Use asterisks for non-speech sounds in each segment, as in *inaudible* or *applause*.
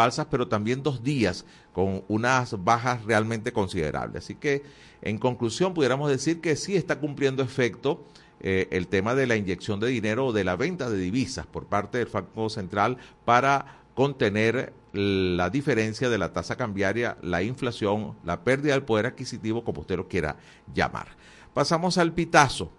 alzas, pero también dos días con unas bajas realmente considerables. Así que, en conclusión, pudiéramos decir que sí está cumpliendo efecto eh, el tema de la inyección de dinero o de la venta de divisas por parte del Banco Central para contener la diferencia de la tasa cambiaria, la inflación, la pérdida del poder adquisitivo, como usted lo quiera llamar. Pasamos al pitazo.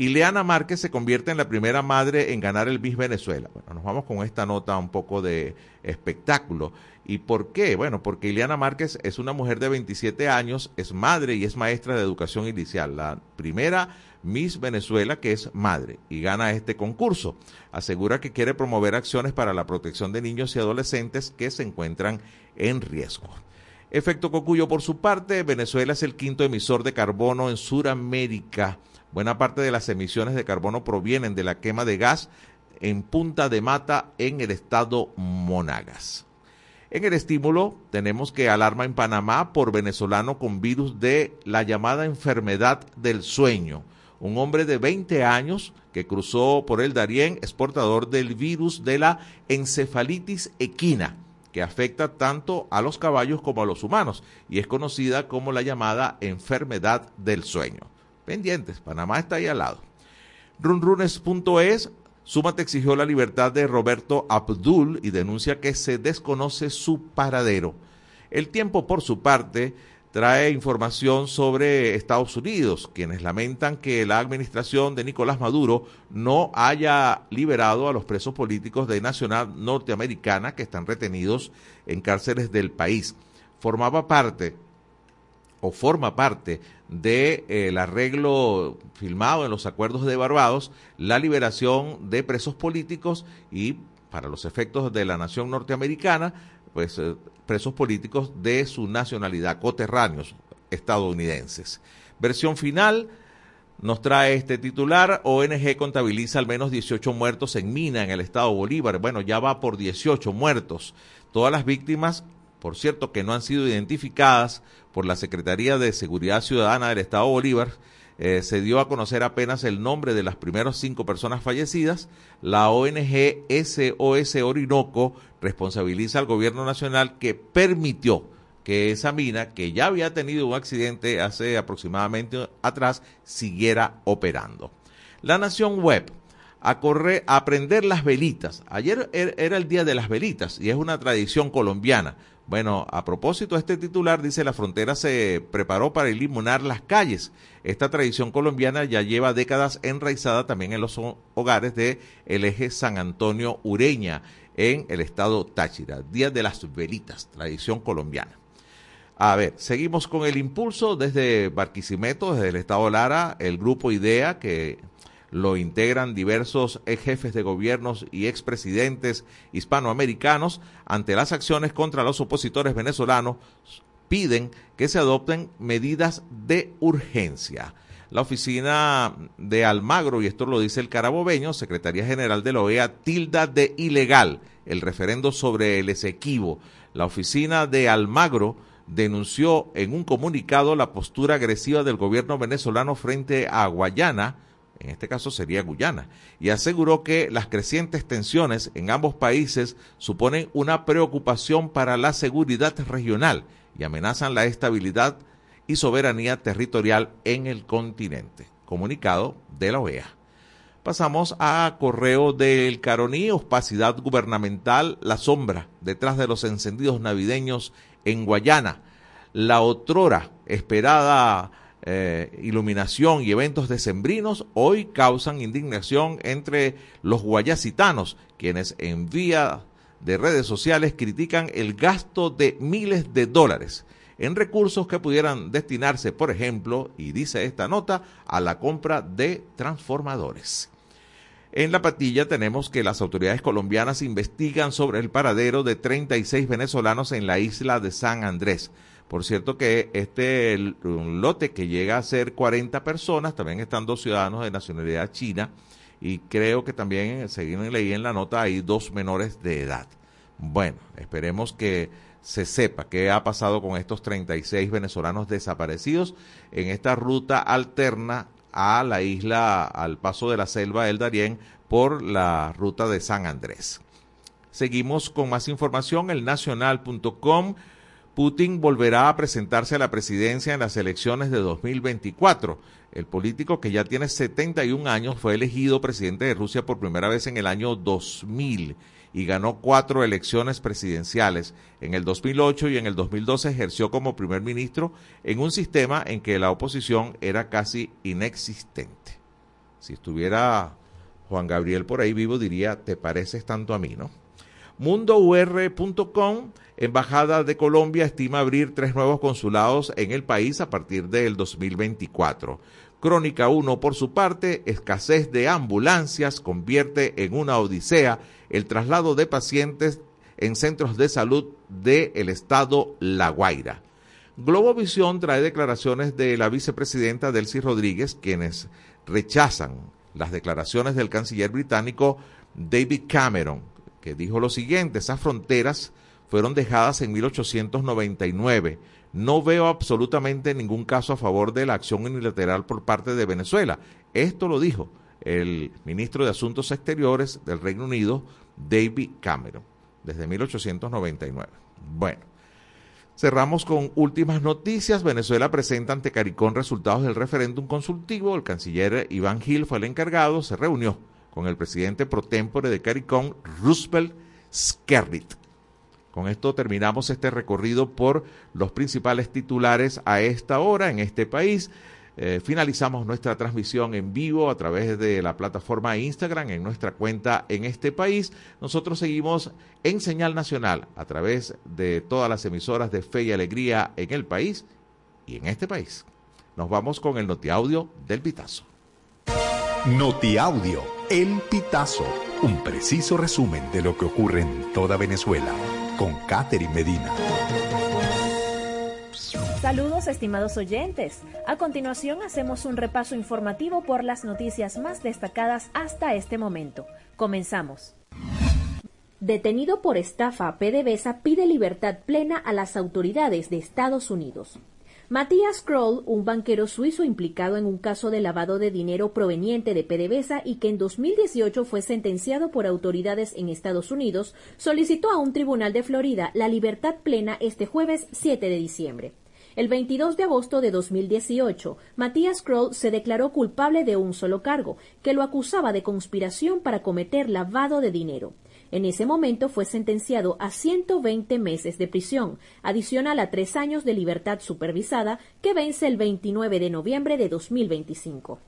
Ileana Márquez se convierte en la primera madre en ganar el Miss Venezuela. Bueno, nos vamos con esta nota un poco de espectáculo. ¿Y por qué? Bueno, porque Ileana Márquez es una mujer de 27 años, es madre y es maestra de educación inicial. La primera Miss Venezuela, que es madre, y gana este concurso. Asegura que quiere promover acciones para la protección de niños y adolescentes que se encuentran en riesgo. Efecto Cocuyo, por su parte, Venezuela es el quinto emisor de carbono en Sudamérica. Buena parte de las emisiones de carbono provienen de la quema de gas en Punta de Mata, en el estado Monagas. En el estímulo tenemos que alarma en Panamá por venezolano con virus de la llamada enfermedad del sueño un hombre de 20 años que cruzó por el Darién es portador del virus de la encefalitis equina, que afecta tanto a los caballos como a los humanos y es conocida como la llamada enfermedad del sueño. Pendientes, Panamá está ahí al lado. Runrunes.es Súmate exigió la libertad de Roberto Abdul y denuncia que se desconoce su paradero. El tiempo, por su parte, trae información sobre Estados Unidos, quienes lamentan que la administración de Nicolás Maduro no haya liberado a los presos políticos de nacional norteamericana que están retenidos en cárceles del país. Formaba parte o forma parte del de, arreglo firmado en los acuerdos de Barbados la liberación de presos políticos y para los efectos de la nación norteamericana pues eh, presos políticos de su nacionalidad, coterráneos estadounidenses. Versión final nos trae este titular, ONG contabiliza al menos 18 muertos en mina en el estado Bolívar. Bueno, ya va por 18 muertos. Todas las víctimas, por cierto, que no han sido identificadas por la Secretaría de Seguridad Ciudadana del estado Bolívar, eh, se dio a conocer apenas el nombre de las primeras cinco personas fallecidas. La ONG SOS Orinoco responsabiliza al gobierno nacional que permitió que esa mina, que ya había tenido un accidente hace aproximadamente atrás, siguiera operando. La Nación Web a correr, a prender las velitas. Ayer er, era el día de las velitas y es una tradición colombiana. Bueno, a propósito, este titular dice la frontera se preparó para iluminar las calles. Esta tradición colombiana ya lleva décadas enraizada también en los hogares de el eje San Antonio Ureña en el estado Táchira. Día de las velitas, tradición colombiana. A ver, seguimos con el impulso desde Barquisimeto, desde el estado Lara, el grupo IDEA que lo integran diversos jefes de gobiernos y expresidentes hispanoamericanos ante las acciones contra los opositores venezolanos piden que se adopten medidas de urgencia. La oficina de Almagro, y esto lo dice el carabobeño, Secretaría General de la OEA, tilda de ilegal el referendo sobre el Esequibo. La oficina de Almagro denunció en un comunicado la postura agresiva del gobierno venezolano frente a Guayana, en este caso sería Guyana, y aseguró que las crecientes tensiones en ambos países suponen una preocupación para la seguridad regional y amenazan la estabilidad y soberanía territorial en el continente. Comunicado de la OEA. Pasamos a correo del Caroní, opacidad gubernamental, la sombra detrás de los encendidos navideños en Guayana. La otrora esperada eh, iluminación y eventos decembrinos hoy causan indignación entre los guayacitanos, quienes en vía de redes sociales critican el gasto de miles de dólares en recursos que pudieran destinarse, por ejemplo, y dice esta nota, a la compra de transformadores. En la patilla tenemos que las autoridades colombianas investigan sobre el paradero de 36 venezolanos en la isla de San Andrés. Por cierto que este lote que llega a ser 40 personas, también están dos ciudadanos de nacionalidad china y creo que también, según leí en la nota, hay dos menores de edad. Bueno, esperemos que se sepa qué ha pasado con estos 36 venezolanos desaparecidos en esta ruta alterna a la isla, al paso de la selva del Darién por la ruta de San Andrés. Seguimos con más información, el nacional.com. Putin volverá a presentarse a la presidencia en las elecciones de 2024. El político que ya tiene 71 años fue elegido presidente de Rusia por primera vez en el año 2000 y ganó cuatro elecciones presidenciales. En el 2008 y en el 2012 ejerció como primer ministro en un sistema en que la oposición era casi inexistente. Si estuviera Juan Gabriel por ahí vivo diría, te pareces tanto a mí, ¿no? MundoUR.com, Embajada de Colombia estima abrir tres nuevos consulados en el país a partir del 2024. Crónica 1, por su parte, escasez de ambulancias convierte en una odisea el traslado de pacientes en centros de salud del estado La Guaira. Globovisión trae declaraciones de la vicepresidenta Delcy Rodríguez, quienes rechazan las declaraciones del canciller británico David Cameron, que dijo lo siguiente, esas fronteras fueron dejadas en 1899. No veo absolutamente ningún caso a favor de la acción unilateral por parte de Venezuela. Esto lo dijo el ministro de Asuntos Exteriores del Reino Unido, David Cameron, desde 1899. Bueno, cerramos con últimas noticias. Venezuela presenta ante Caricón resultados del referéndum consultivo. El canciller Iván Gil fue el encargado, se reunió con el presidente pro tempore de Caricón, Roosevelt Skerrit. Con esto terminamos este recorrido por los principales titulares a esta hora en este país. Eh, finalizamos nuestra transmisión en vivo a través de la plataforma Instagram en nuestra cuenta en este país. Nosotros seguimos en señal nacional a través de todas las emisoras de fe y alegría en el país y en este país. Nos vamos con el notiaudio del Pitazo. Notiaudio, El Pitazo, un preciso resumen de lo que ocurre en toda Venezuela, con Catherine Medina. Saludos estimados oyentes. A continuación hacemos un repaso informativo por las noticias más destacadas hasta este momento. Comenzamos. Detenido por estafa, PDVSA pide libertad plena a las autoridades de Estados Unidos. Matías Kroll, un banquero suizo implicado en un caso de lavado de dinero proveniente de PDVSA y que en 2018 fue sentenciado por autoridades en Estados Unidos, solicitó a un tribunal de Florida la libertad plena este jueves 7 de diciembre. El 22 de agosto de 2018, Matías Kroll se declaró culpable de un solo cargo, que lo acusaba de conspiración para cometer lavado de dinero. En ese momento fue sentenciado a 120 meses de prisión, adicional a tres años de libertad supervisada, que vence el 29 de noviembre de 2025.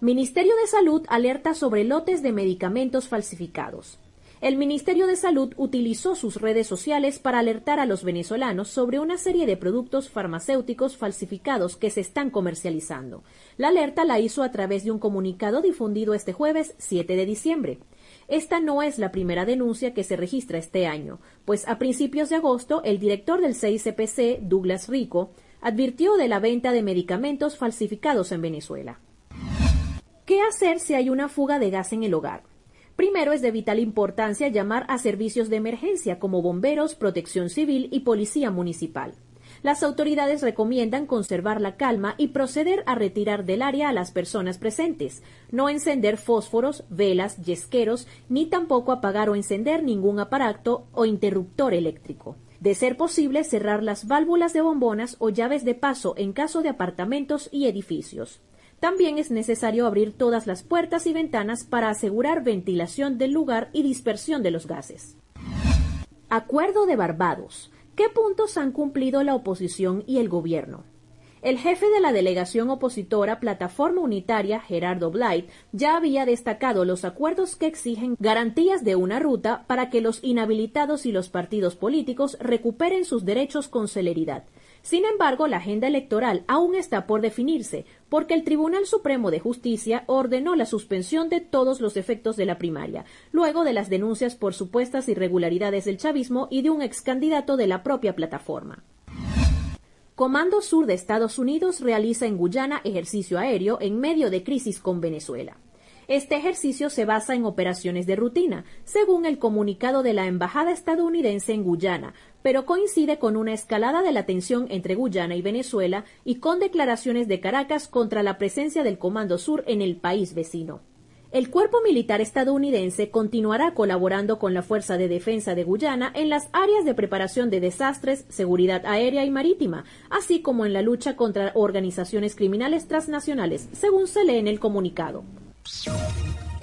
Ministerio de Salud alerta sobre lotes de medicamentos falsificados. El Ministerio de Salud utilizó sus redes sociales para alertar a los venezolanos sobre una serie de productos farmacéuticos falsificados que se están comercializando. La alerta la hizo a través de un comunicado difundido este jueves 7 de diciembre. Esta no es la primera denuncia que se registra este año, pues a principios de agosto el director del CICPC, Douglas Rico, advirtió de la venta de medicamentos falsificados en Venezuela. ¿Qué hacer si hay una fuga de gas en el hogar? Primero es de vital importancia llamar a servicios de emergencia como bomberos, protección civil y policía municipal las autoridades recomiendan conservar la calma y proceder a retirar del área a las personas presentes, no encender fósforos, velas, yesqueros, ni tampoco apagar o encender ningún aparato o interruptor eléctrico. De ser posible, cerrar las válvulas de bombonas o llaves de paso en caso de apartamentos y edificios. También es necesario abrir todas las puertas y ventanas para asegurar ventilación del lugar y dispersión de los gases. Acuerdo de Barbados. ¿Qué puntos han cumplido la oposición y el gobierno? El jefe de la delegación opositora Plataforma Unitaria, Gerardo Blight, ya había destacado los acuerdos que exigen garantías de una ruta para que los inhabilitados y los partidos políticos recuperen sus derechos con celeridad. Sin embargo, la agenda electoral aún está por definirse, porque el Tribunal Supremo de Justicia ordenó la suspensión de todos los efectos de la primaria, luego de las denuncias por supuestas irregularidades del chavismo y de un ex candidato de la propia plataforma. Comando Sur de Estados Unidos realiza en Guyana ejercicio aéreo en medio de crisis con Venezuela. Este ejercicio se basa en operaciones de rutina, según el comunicado de la Embajada estadounidense en Guyana, pero coincide con una escalada de la tensión entre Guyana y Venezuela y con declaraciones de Caracas contra la presencia del Comando Sur en el país vecino. El cuerpo militar estadounidense continuará colaborando con la Fuerza de Defensa de Guyana en las áreas de preparación de desastres, seguridad aérea y marítima, así como en la lucha contra organizaciones criminales transnacionales, según se lee en el comunicado.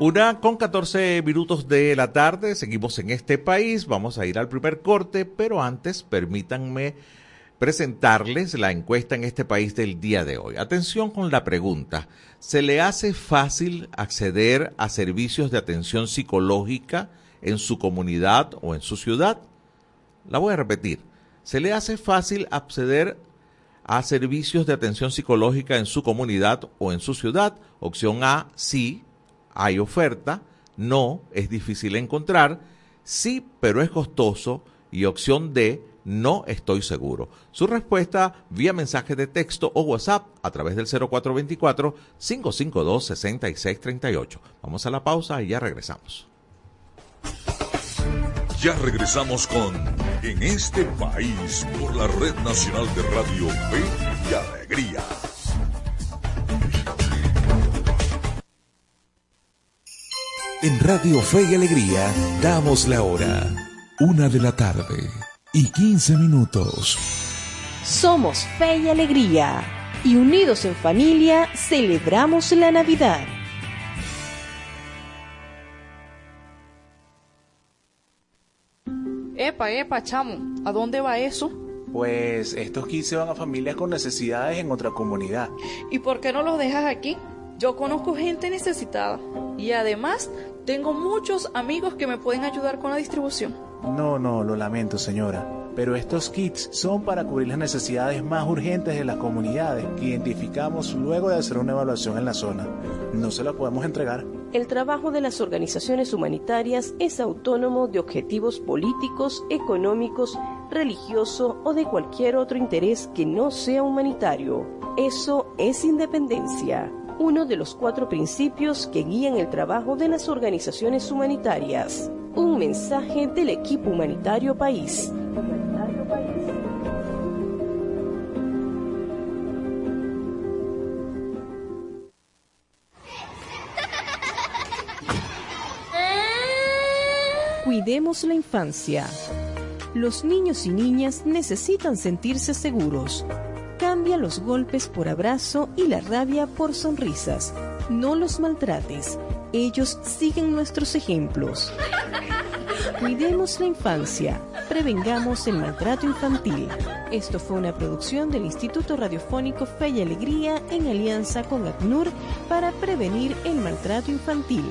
Una con 14 minutos de la tarde, seguimos en este país, vamos a ir al primer corte, pero antes permítanme presentarles la encuesta en este país del día de hoy. Atención con la pregunta, ¿se le hace fácil acceder a servicios de atención psicológica en su comunidad o en su ciudad? La voy a repetir, ¿se le hace fácil acceder a servicios de atención psicológica en su comunidad o en su ciudad? Opción A, sí, hay oferta, no, es difícil encontrar, sí, pero es costoso y opción D, no estoy seguro. Su respuesta vía mensaje de texto o WhatsApp a través del 0424-552-6638. Vamos a la pausa y ya regresamos. Ya regresamos con En este país por la Red Nacional de Radio Fe y Alegría. En Radio Fe y Alegría damos la hora. Una de la tarde y 15 minutos. Somos Fe y Alegría y unidos en familia celebramos la Navidad. Epa, epa, chamo, ¿a dónde va eso? Pues estos kits se van a familias con necesidades en otra comunidad. ¿Y por qué no los dejas aquí? Yo conozco gente necesitada y además tengo muchos amigos que me pueden ayudar con la distribución. No, no, lo lamento señora, pero estos kits son para cubrir las necesidades más urgentes de las comunidades que identificamos luego de hacer una evaluación en la zona. No se la podemos entregar. El trabajo de las organizaciones humanitarias es autónomo de objetivos políticos, económicos, religioso o de cualquier otro interés que no sea humanitario. Eso es independencia uno de los cuatro principios que guían el trabajo de las organizaciones humanitarias. Un mensaje del equipo humanitario país. Cuidemos la infancia. Los niños y niñas necesitan sentirse seguros. Cambia los golpes por abrazo y la rabia por sonrisas. No los maltrates. Ellos siguen nuestros ejemplos. Cuidemos la infancia. Prevengamos el maltrato infantil. Esto fue una producción del Instituto Radiofónico Fe y Alegría en alianza con ACNUR para prevenir el maltrato infantil.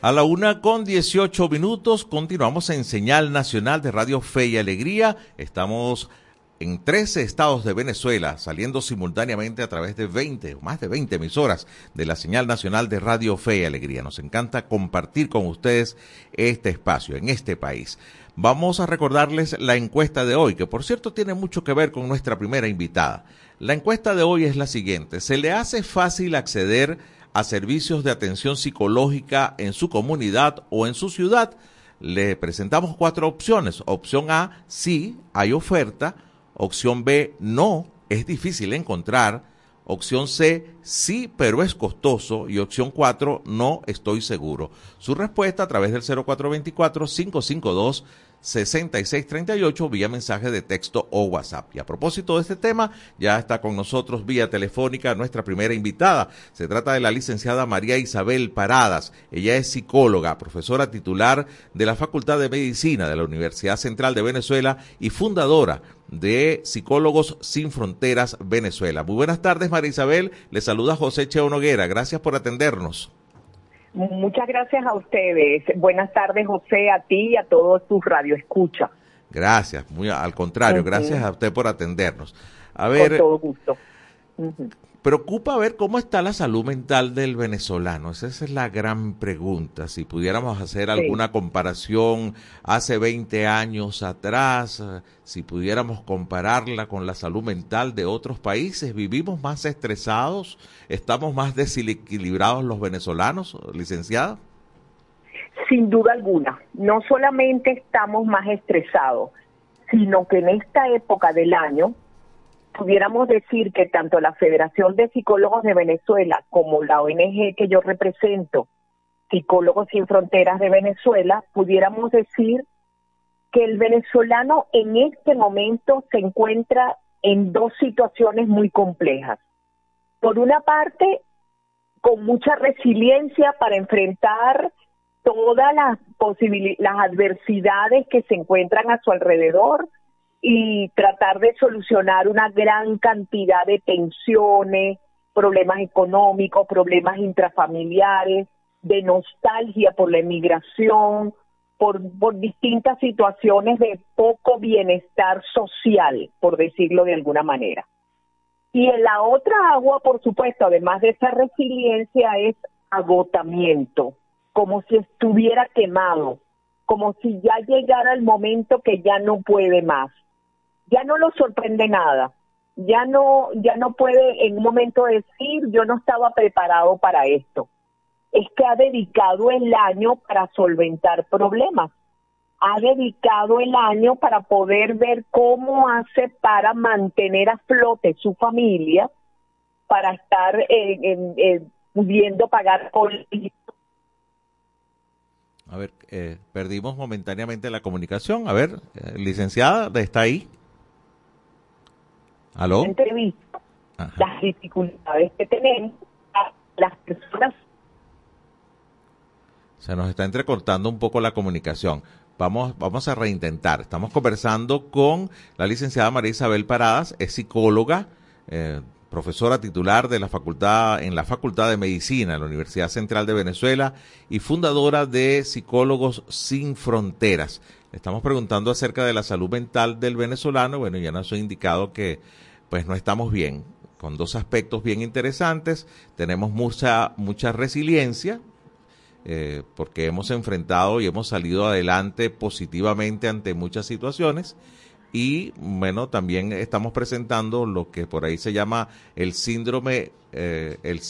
A la una con 18 minutos continuamos en señal nacional de Radio Fe y Alegría. Estamos en 13 estados de Venezuela, saliendo simultáneamente a través de 20 o más de 20 emisoras de la señal nacional de Radio Fe y Alegría. Nos encanta compartir con ustedes este espacio en este país. Vamos a recordarles la encuesta de hoy, que por cierto tiene mucho que ver con nuestra primera invitada. La encuesta de hoy es la siguiente. ¿Se le hace fácil acceder a servicios de atención psicológica en su comunidad o en su ciudad? le presentamos cuatro opciones. Opción A, sí, hay oferta. Opción B, no, es difícil encontrar. Opción C, sí, pero es costoso. Y opción 4, no estoy seguro. Su respuesta a través del 0424-552. 6638 vía mensaje de texto o WhatsApp. Y a propósito de este tema, ya está con nosotros vía telefónica nuestra primera invitada. Se trata de la licenciada María Isabel Paradas. Ella es psicóloga, profesora titular de la Facultad de Medicina de la Universidad Central de Venezuela y fundadora de Psicólogos Sin Fronteras Venezuela. Muy buenas tardes, María Isabel. Le saluda José Cheo Noguera. Gracias por atendernos. Muchas gracias a ustedes. Buenas tardes, José, a ti y a todos tus radioescuchas. Gracias, muy al contrario, gracias a usted por atendernos. A ver, Con todo gusto. Preocupa ver cómo está la salud mental del venezolano. Esa es la gran pregunta. Si pudiéramos hacer alguna comparación hace 20 años atrás, eh, si pudiéramos compararla con la salud mental de otros países, ¿vivimos más estresados? ¿Estamos más desequilibrados los venezolanos, licenciada? Sin duda alguna. No solamente estamos más estresados, sino que en esta época del año pudiéramos decir que tanto la Federación de Psicólogos de Venezuela como la ONG que yo represento, Psicólogos Sin Fronteras de Venezuela, pudiéramos decir que el venezolano en este momento se encuentra en dos situaciones muy complejas. Por una parte, con mucha resiliencia para enfrentar todas las las adversidades que se encuentran a su alrededor, y tratar de solucionar una gran cantidad de tensiones, problemas económicos, problemas intrafamiliares, de nostalgia por la emigración, por, por distintas situaciones de poco bienestar social, por decirlo de alguna manera. Y en la otra agua, por supuesto, además de esa resiliencia, es agotamiento, como si estuviera quemado, como si ya llegara el momento que ya no puede más ya no lo sorprende nada. Ya no, ya no puede en un momento decir yo no estaba preparado para esto. Es que ha dedicado el año para solventar problemas. Ha dedicado el año para poder ver cómo hace para mantener a flote su familia, para estar eh, pudiendo pagar por a ver, eh, perdimos momentáneamente la comunicación. A ver, eh, licenciada, ¿está ahí? ¿Aló? entrevista las dificultades que tenemos las personas. Se nos está entrecortando un poco la comunicación. Vamos, vamos a reintentar. Estamos conversando con la licenciada María Isabel Paradas, es psicóloga, eh, profesora titular de la facultad en la Facultad de Medicina de la Universidad Central de Venezuela y fundadora de Psicólogos Sin Fronteras. estamos preguntando acerca de la salud mental del venezolano. Bueno, ya nos ha indicado que pues no estamos bien, con dos aspectos bien interesantes. Tenemos mucha, mucha resiliencia, eh, porque hemos enfrentado y hemos salido adelante positivamente ante muchas situaciones. Y bueno, también estamos presentando lo que por ahí se llama el síndrome, eh, el,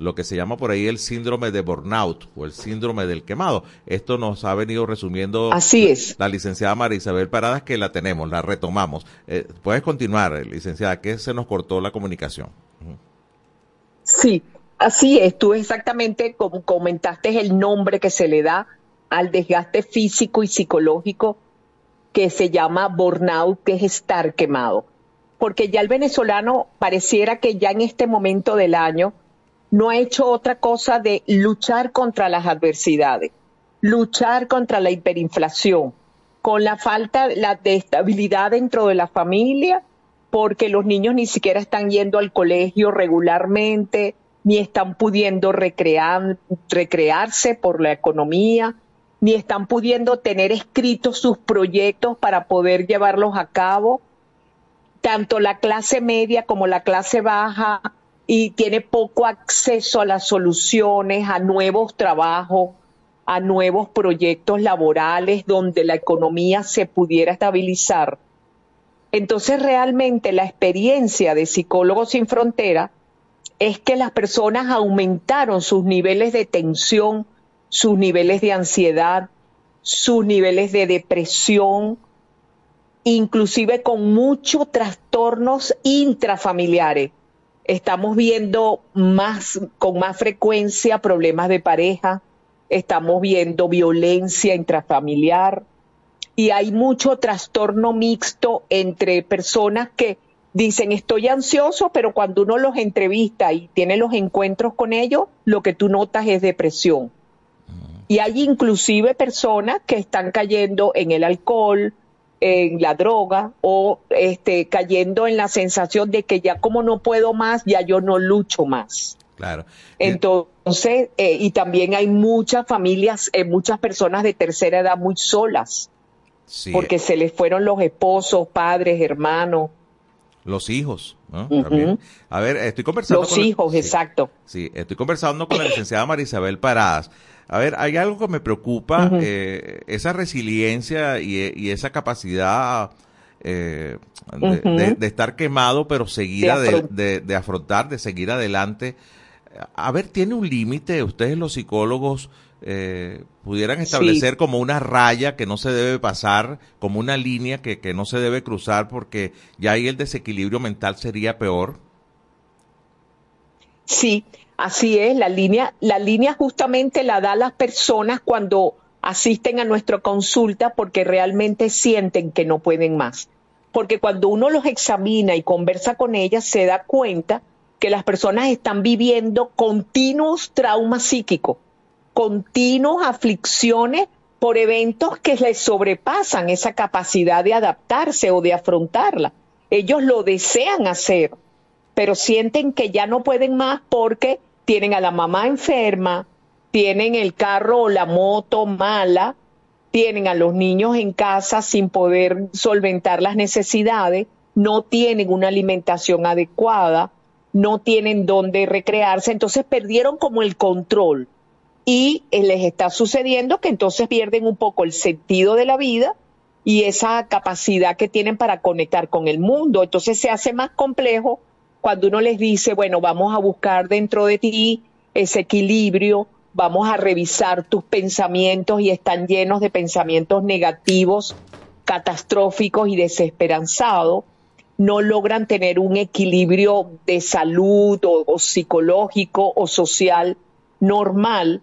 lo que se llama por ahí el síndrome de burnout o el síndrome del quemado. Esto nos ha venido resumiendo Así es. la licenciada María Isabel Paradas, que la tenemos, la retomamos. Eh, Puedes continuar, licenciada, que se nos cortó la comunicación. Sí, así es. Tú exactamente como comentaste el nombre que se le da al desgaste físico y psicológico que se llama burnout, que es estar quemado. Porque ya el venezolano pareciera que ya en este momento del año no ha hecho otra cosa de luchar contra las adversidades, luchar contra la hiperinflación, con la falta de estabilidad dentro de la familia, porque los niños ni siquiera están yendo al colegio regularmente, ni están pudiendo recrear, recrearse por la economía, ni están pudiendo tener escritos sus proyectos para poder llevarlos a cabo. Tanto la clase media como la clase baja y tiene poco acceso a las soluciones, a nuevos trabajos, a nuevos proyectos laborales donde la economía se pudiera estabilizar. Entonces realmente la experiencia de Psicólogos sin Frontera es que las personas aumentaron sus niveles de tensión, sus niveles de ansiedad, sus niveles de depresión, inclusive con muchos trastornos intrafamiliares. Estamos viendo más, con más frecuencia problemas de pareja, estamos viendo violencia intrafamiliar y hay mucho trastorno mixto entre personas que dicen estoy ansioso, pero cuando uno los entrevista y tiene los encuentros con ellos, lo que tú notas es depresión. Y hay inclusive personas que están cayendo en el alcohol, en la droga o este, cayendo en la sensación de que ya como no puedo más, ya yo no lucho más. Claro. Entonces, eh, y también hay muchas familias, eh, muchas personas de tercera edad muy solas, porque se les fueron los esposos, padres, hermanos. Los hijos, ¿no? A ver, estoy conversando Los hijos, exacto. Sí, estoy conversando con la licenciada Marisabel Paradas. A ver, hay algo que me preocupa, eh, esa resiliencia y, esa capacidad eh, de, estar quemado, pero seguir de, de, afrontar, de seguir adelante. A ver, ¿tiene un límite? Ustedes los psicólogos eh, pudieran establecer como una raya que no se debe pasar, como una línea que, que no se debe cruzar porque ya ahí el desequilibrio mental sería peor. Sí, Así es, la línea, la línea justamente la da las personas cuando asisten a nuestra consulta porque realmente sienten que no pueden más. Porque cuando uno los examina y conversa con ellas, se da cuenta que las personas están viviendo continuos traumas psíquicos, continuas aflicciones por eventos que les sobrepasan esa capacidad de adaptarse o de afrontarla. Ellos lo desean hacer, pero sienten que ya no pueden más porque tienen a la mamá enferma, tienen el carro o la moto mala, tienen a los niños en casa sin poder solventar las necesidades, no tienen una alimentación adecuada, no tienen dónde recrearse, entonces perdieron como el control y eh, les está sucediendo que entonces pierden un poco el sentido de la vida y esa capacidad que tienen para conectar con el mundo. Entonces se hace más complejo cuando uno les dice, bueno, vamos a buscar dentro de ti ese equilibrio, vamos a revisar tus pensamientos y están llenos de pensamientos negativos, catastróficos y desesperanzados, no logran tener un equilibrio de salud o, psicológico o social normal.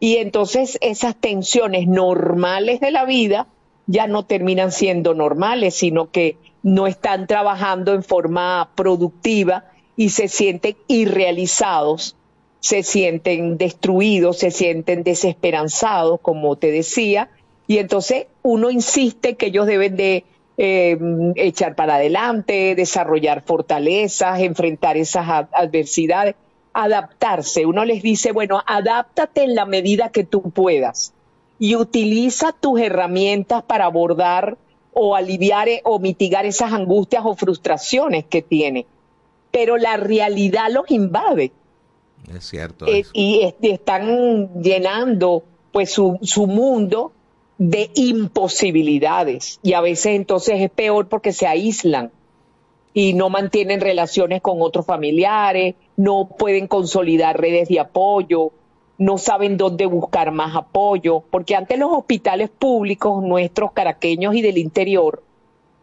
Y entonces esas tensiones normales de la vida ya no terminan siendo normales, sino que no están trabajando en forma productiva y se sienten irrealizados, se sienten destruidos, se sienten desesperanzados, como te decía, y entonces uno insiste que ellos deben de eh, echar para adelante, desarrollar fortalezas, enfrentar esas adversidades, adaptarse. Uno les dice, bueno, adáptate en la medida que tú puedas y utiliza tus herramientas para abordar o aliviar eh, o mitigar esas angustias o frustraciones que tiene. Pero la realidad los invade. Es cierto. Eh, y están llenando pues su, su mundo de imposibilidades. Y a veces entonces es peor porque se aíslan y no mantienen relaciones con otros familiares, no pueden consolidar redes de apoyo, no saben dónde buscar más apoyo, porque antes los hospitales públicos nuestros caraqueños y del interior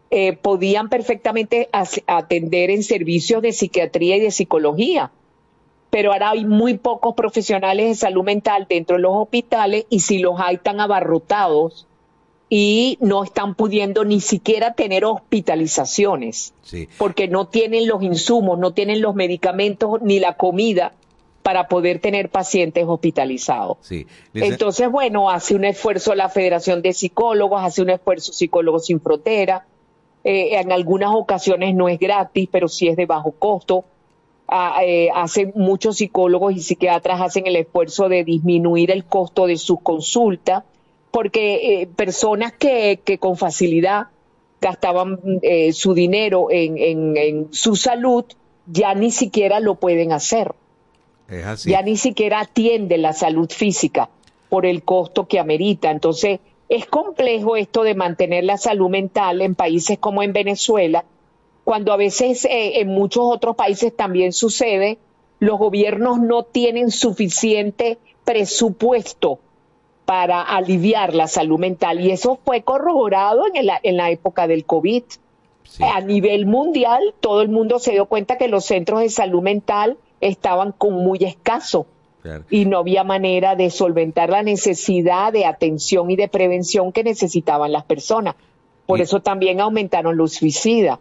eh, podían perfectamente atender en servicios de psiquiatría y de psicología, pero ahora hay muy pocos profesionales de salud mental dentro de los hospitales y si los hay tan abarrotados y no están pudiendo ni siquiera tener hospitalizaciones, porque no tienen los insumos, no tienen los medicamentos ni la comida para poder tener pacientes hospitalizados. Sí. Entonces, bueno, hace un esfuerzo la Federación de Psicólogos, hace un esfuerzo Psicólogos Sin Frontera. Eh, en algunas ocasiones no es gratis, pero sí es de bajo costo. Ah, eh, hace muchos psicólogos y psiquiatras hacen el esfuerzo de disminuir el costo de sus consultas, porque eh, personas que, que, con facilidad gastaban su dinero en, en, en su salud, ya ni siquiera lo pueden hacer. Ya ni siquiera atiende la salud física por el costo que amerita. Entonces, es complejo esto de mantener la salud mental en países como en Venezuela, cuando a veces eh, en muchos otros países también sucede, los gobiernos no tienen suficiente presupuesto para aliviar la salud mental y eso fue corroborado en la, en la época del COVID. A nivel mundial, todo el mundo se dio cuenta que los centros de salud mental estaban con muy escaso y no había manera de solventar la necesidad de atención y de prevención que necesitaban las personas. Por eso también aumentaron los suicidas.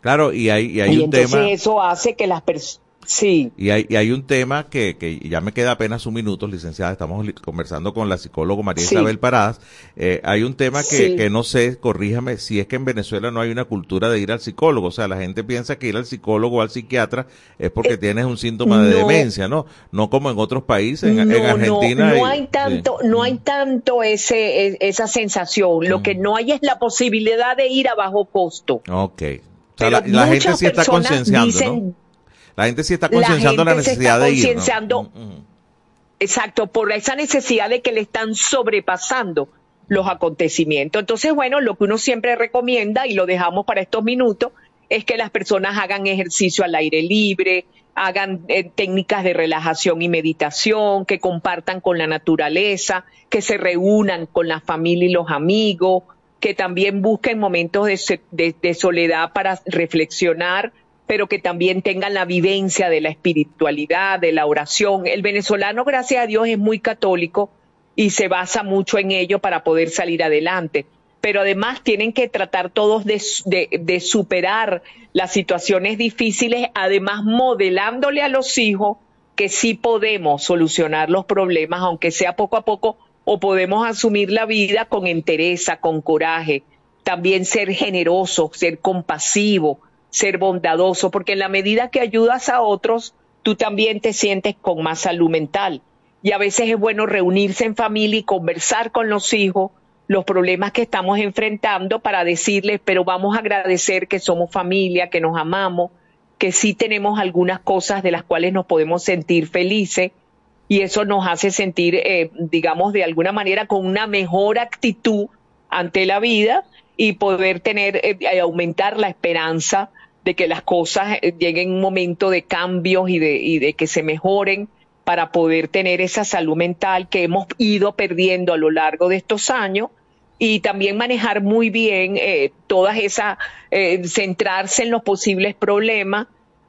Claro, y hay, y hay y un entonces tema. eso hace que las personas Sí. Y hay, y hay un tema que, que ya me queda apenas un minuto, licenciada, estamos conversando con la psicóloga María Sí. Isabel Paradas. Eh, hay un tema que, Sí. que no sé, corríjame, si es que en Venezuela no hay una cultura de ir al psicólogo. O sea, la gente piensa que ir al psicólogo o al psiquiatra es porque tienes un síntoma de Eh, no. demencia, ¿no? No como en otros países, en, Argentina. no, no hay tanto, no hay tanto ese, e- esa sensación. Lo que no hay es la posibilidad de ir a bajo costo. Ok. O sea, Pero la, la gente sí está concienciando, dicen- ¿no? La gente sí está concienciando la, se necesidad está de ir. ¿no? concienciando, exacto, por esa necesidad de que le están sobrepasando los acontecimientos. Entonces, bueno, lo que uno siempre recomienda, y lo dejamos para estos minutos, es que las personas hagan ejercicio al aire libre, hagan eh, técnicas de relajación y meditación, que compartan con la naturaleza, que se reúnan con la familia y los amigos, que también busquen momentos de- de soledad para reflexionar, pero que también tengan la vivencia de la espiritualidad, de la oración. El venezolano, gracias a Dios, es muy católico y se basa mucho en ello para poder salir adelante. Pero además tienen que tratar todos de, de- superar las situaciones difíciles, además modelándole a los hijos que sí podemos solucionar los problemas, aunque sea poco a poco, o podemos asumir la vida con entereza, con coraje, también ser generoso, ser compasivo, ser bondadoso, porque en la medida que ayudas a otros, tú también te sientes con más salud mental. Y a veces es bueno reunirse en familia y conversar con los hijos los problemas que estamos enfrentando para decirles, pero vamos a agradecer que somos familia, que nos amamos, que sí tenemos algunas cosas de las cuales nos podemos sentir felices y eso nos hace sentir, eh, digamos, de alguna manera con una mejor actitud ante la vida y poder tener, eh, aumentar la esperanza de que las cosas eh, lleguen un momento de cambios y de, y de que se mejoren para poder tener esa salud mental que hemos ido perdiendo a lo largo de estos años y también manejar muy bien eh, todas esas, eh, centrarse en los posibles problemas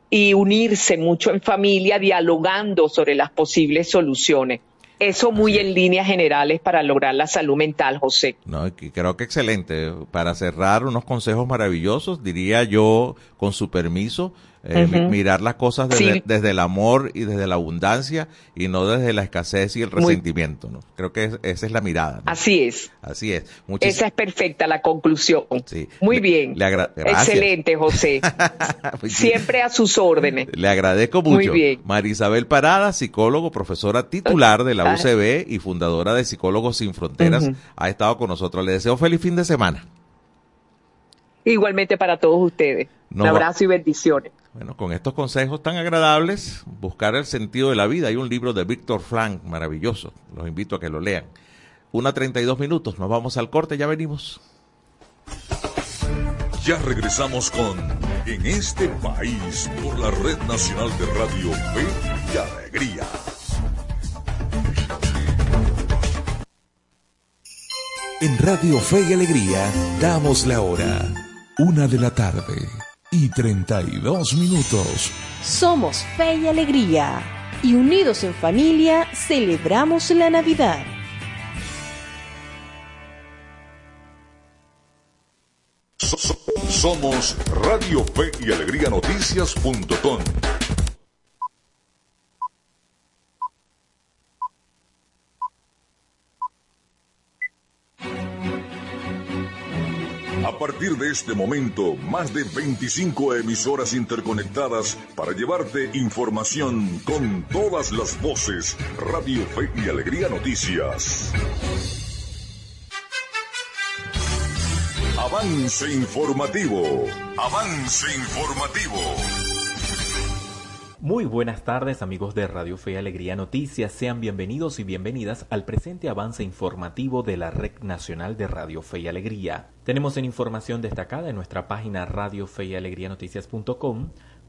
y unirse mucho en familia, dialogando sobre las posibles soluciones. Eso muy en líneas generales para lograr la salud mental, José. No, creo que excelente. Para cerrar, unos consejos maravillosos, diría yo, con su permiso, eh, mirar las cosas desde, Sí. desde el amor y desde la abundancia y no desde la escasez y el Muy- resentimiento. ¿no? Creo que es- esa es la mirada. ¿no? Así es. Así es. Muchis- Esa es perfecta la conclusión. *laughs* Muy bien. le. Excelente, José. Siempre a sus órdenes. Le agradezco Muy mucho. bien. María Isabel Parada, psicólogo, profesora titular de la Ah. UCB y fundadora de Psicólogos Sin Fronteras, ha estado con nosotros. Le deseo feliz fin de semana. Igualmente para todos ustedes. No Un abrazo y bendiciones. Bueno, con estos consejos tan agradables, buscar el sentido de la vida. Hay un libro de Víctor Frank maravilloso. Los invito a que lo lean. Una 32 minutos. Nos vamos al corte. Ya venimos. Ya regresamos con En este país por la Red Nacional de Radio Fe y Alegría. En Radio Fe y Alegría damos la hora. Una de la tarde y 32 minutos. Somos fe y alegría. Y unidos en familia, celebramos la Navidad. So- so- somos Radio Fe y Alegría Noticias.com. partir de este momento, más de 25 emisoras interconectadas para llevarte información con todas las voces. Radio Fe y Alegría Noticias. Avance informativo. Avance informativo. Muy buenas tardes amigos de Radio Fe y Alegría Noticias, sean bienvenidos y bienvenidas al presente avance informativo de la Red Nacional de Radio Fe y Alegría. Tenemos en información destacada en nuestra página Radio y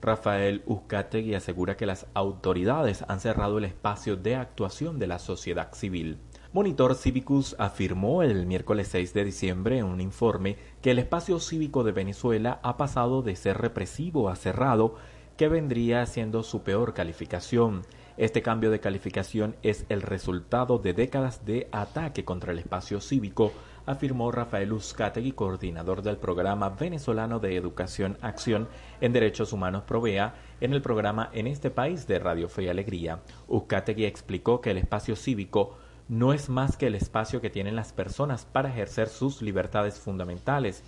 Rafael Uzcategui asegura que las autoridades han cerrado el espacio de actuación de la sociedad civil. Monitor Civicus afirmó el miércoles 6 de diciembre en un informe que el espacio cívico de Venezuela ha pasado de ser represivo a cerrado, que vendría siendo su peor calificación. Este cambio de calificación es el resultado de décadas de ataque contra el espacio cívico, afirmó Rafael Uzcategui, coordinador del programa venezolano de Educación Acción en Derechos Humanos Provea, en el programa En este país de Radio Fe y Alegría. Uzcategui explicó que el espacio cívico no es más que el espacio que tienen las personas para ejercer sus libertades fundamentales.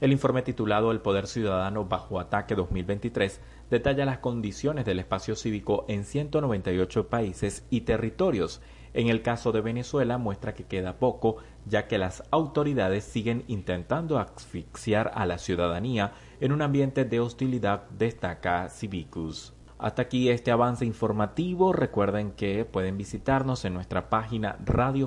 El informe titulado El Poder Ciudadano bajo Ataque 2023 detalla las condiciones del espacio cívico en 198 países y territorios. En el caso de Venezuela muestra que queda poco, ya que las autoridades siguen intentando asfixiar a la ciudadanía en un ambiente de hostilidad, destaca Civicus. Hasta aquí este avance informativo. Recuerden que pueden visitarnos en nuestra página Radio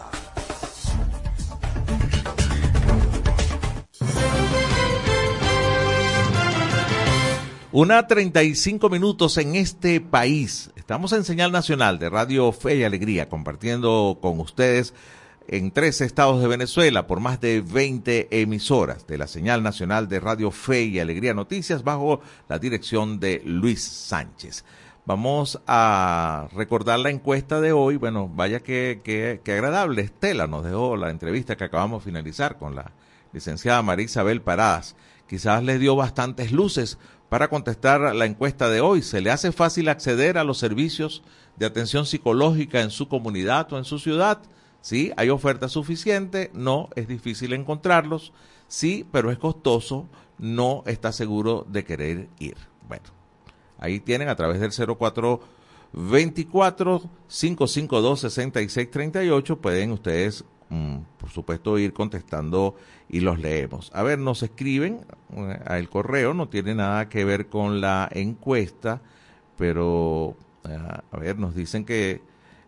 Una 35 minutos en este país. Estamos en señal nacional de Radio Fe y Alegría, compartiendo con ustedes en tres estados de Venezuela por más de 20 emisoras de la señal nacional de Radio Fe y Alegría Noticias bajo la dirección de Luis Sánchez. Vamos a recordar la encuesta de hoy. Bueno, vaya que, que, agradable. Estela nos dejó la entrevista que acabamos de finalizar con la licenciada María Isabel Paradas. Quizás le dio bastantes luces para contestar la encuesta de hoy. ¿Se le hace fácil acceder a los servicios de atención psicológica en su comunidad o en su ciudad? Sí, hay oferta suficiente, no, es difícil encontrarlos, sí, pero es costoso, no está seguro de querer ir. Bueno, ahí tienen a través del 0424 552 6638 pueden ustedes por supuesto ir contestando y los leemos. A ver, nos escriben eh, al correo, no tiene nada que ver con la encuesta, pero eh, a ver, nos dicen que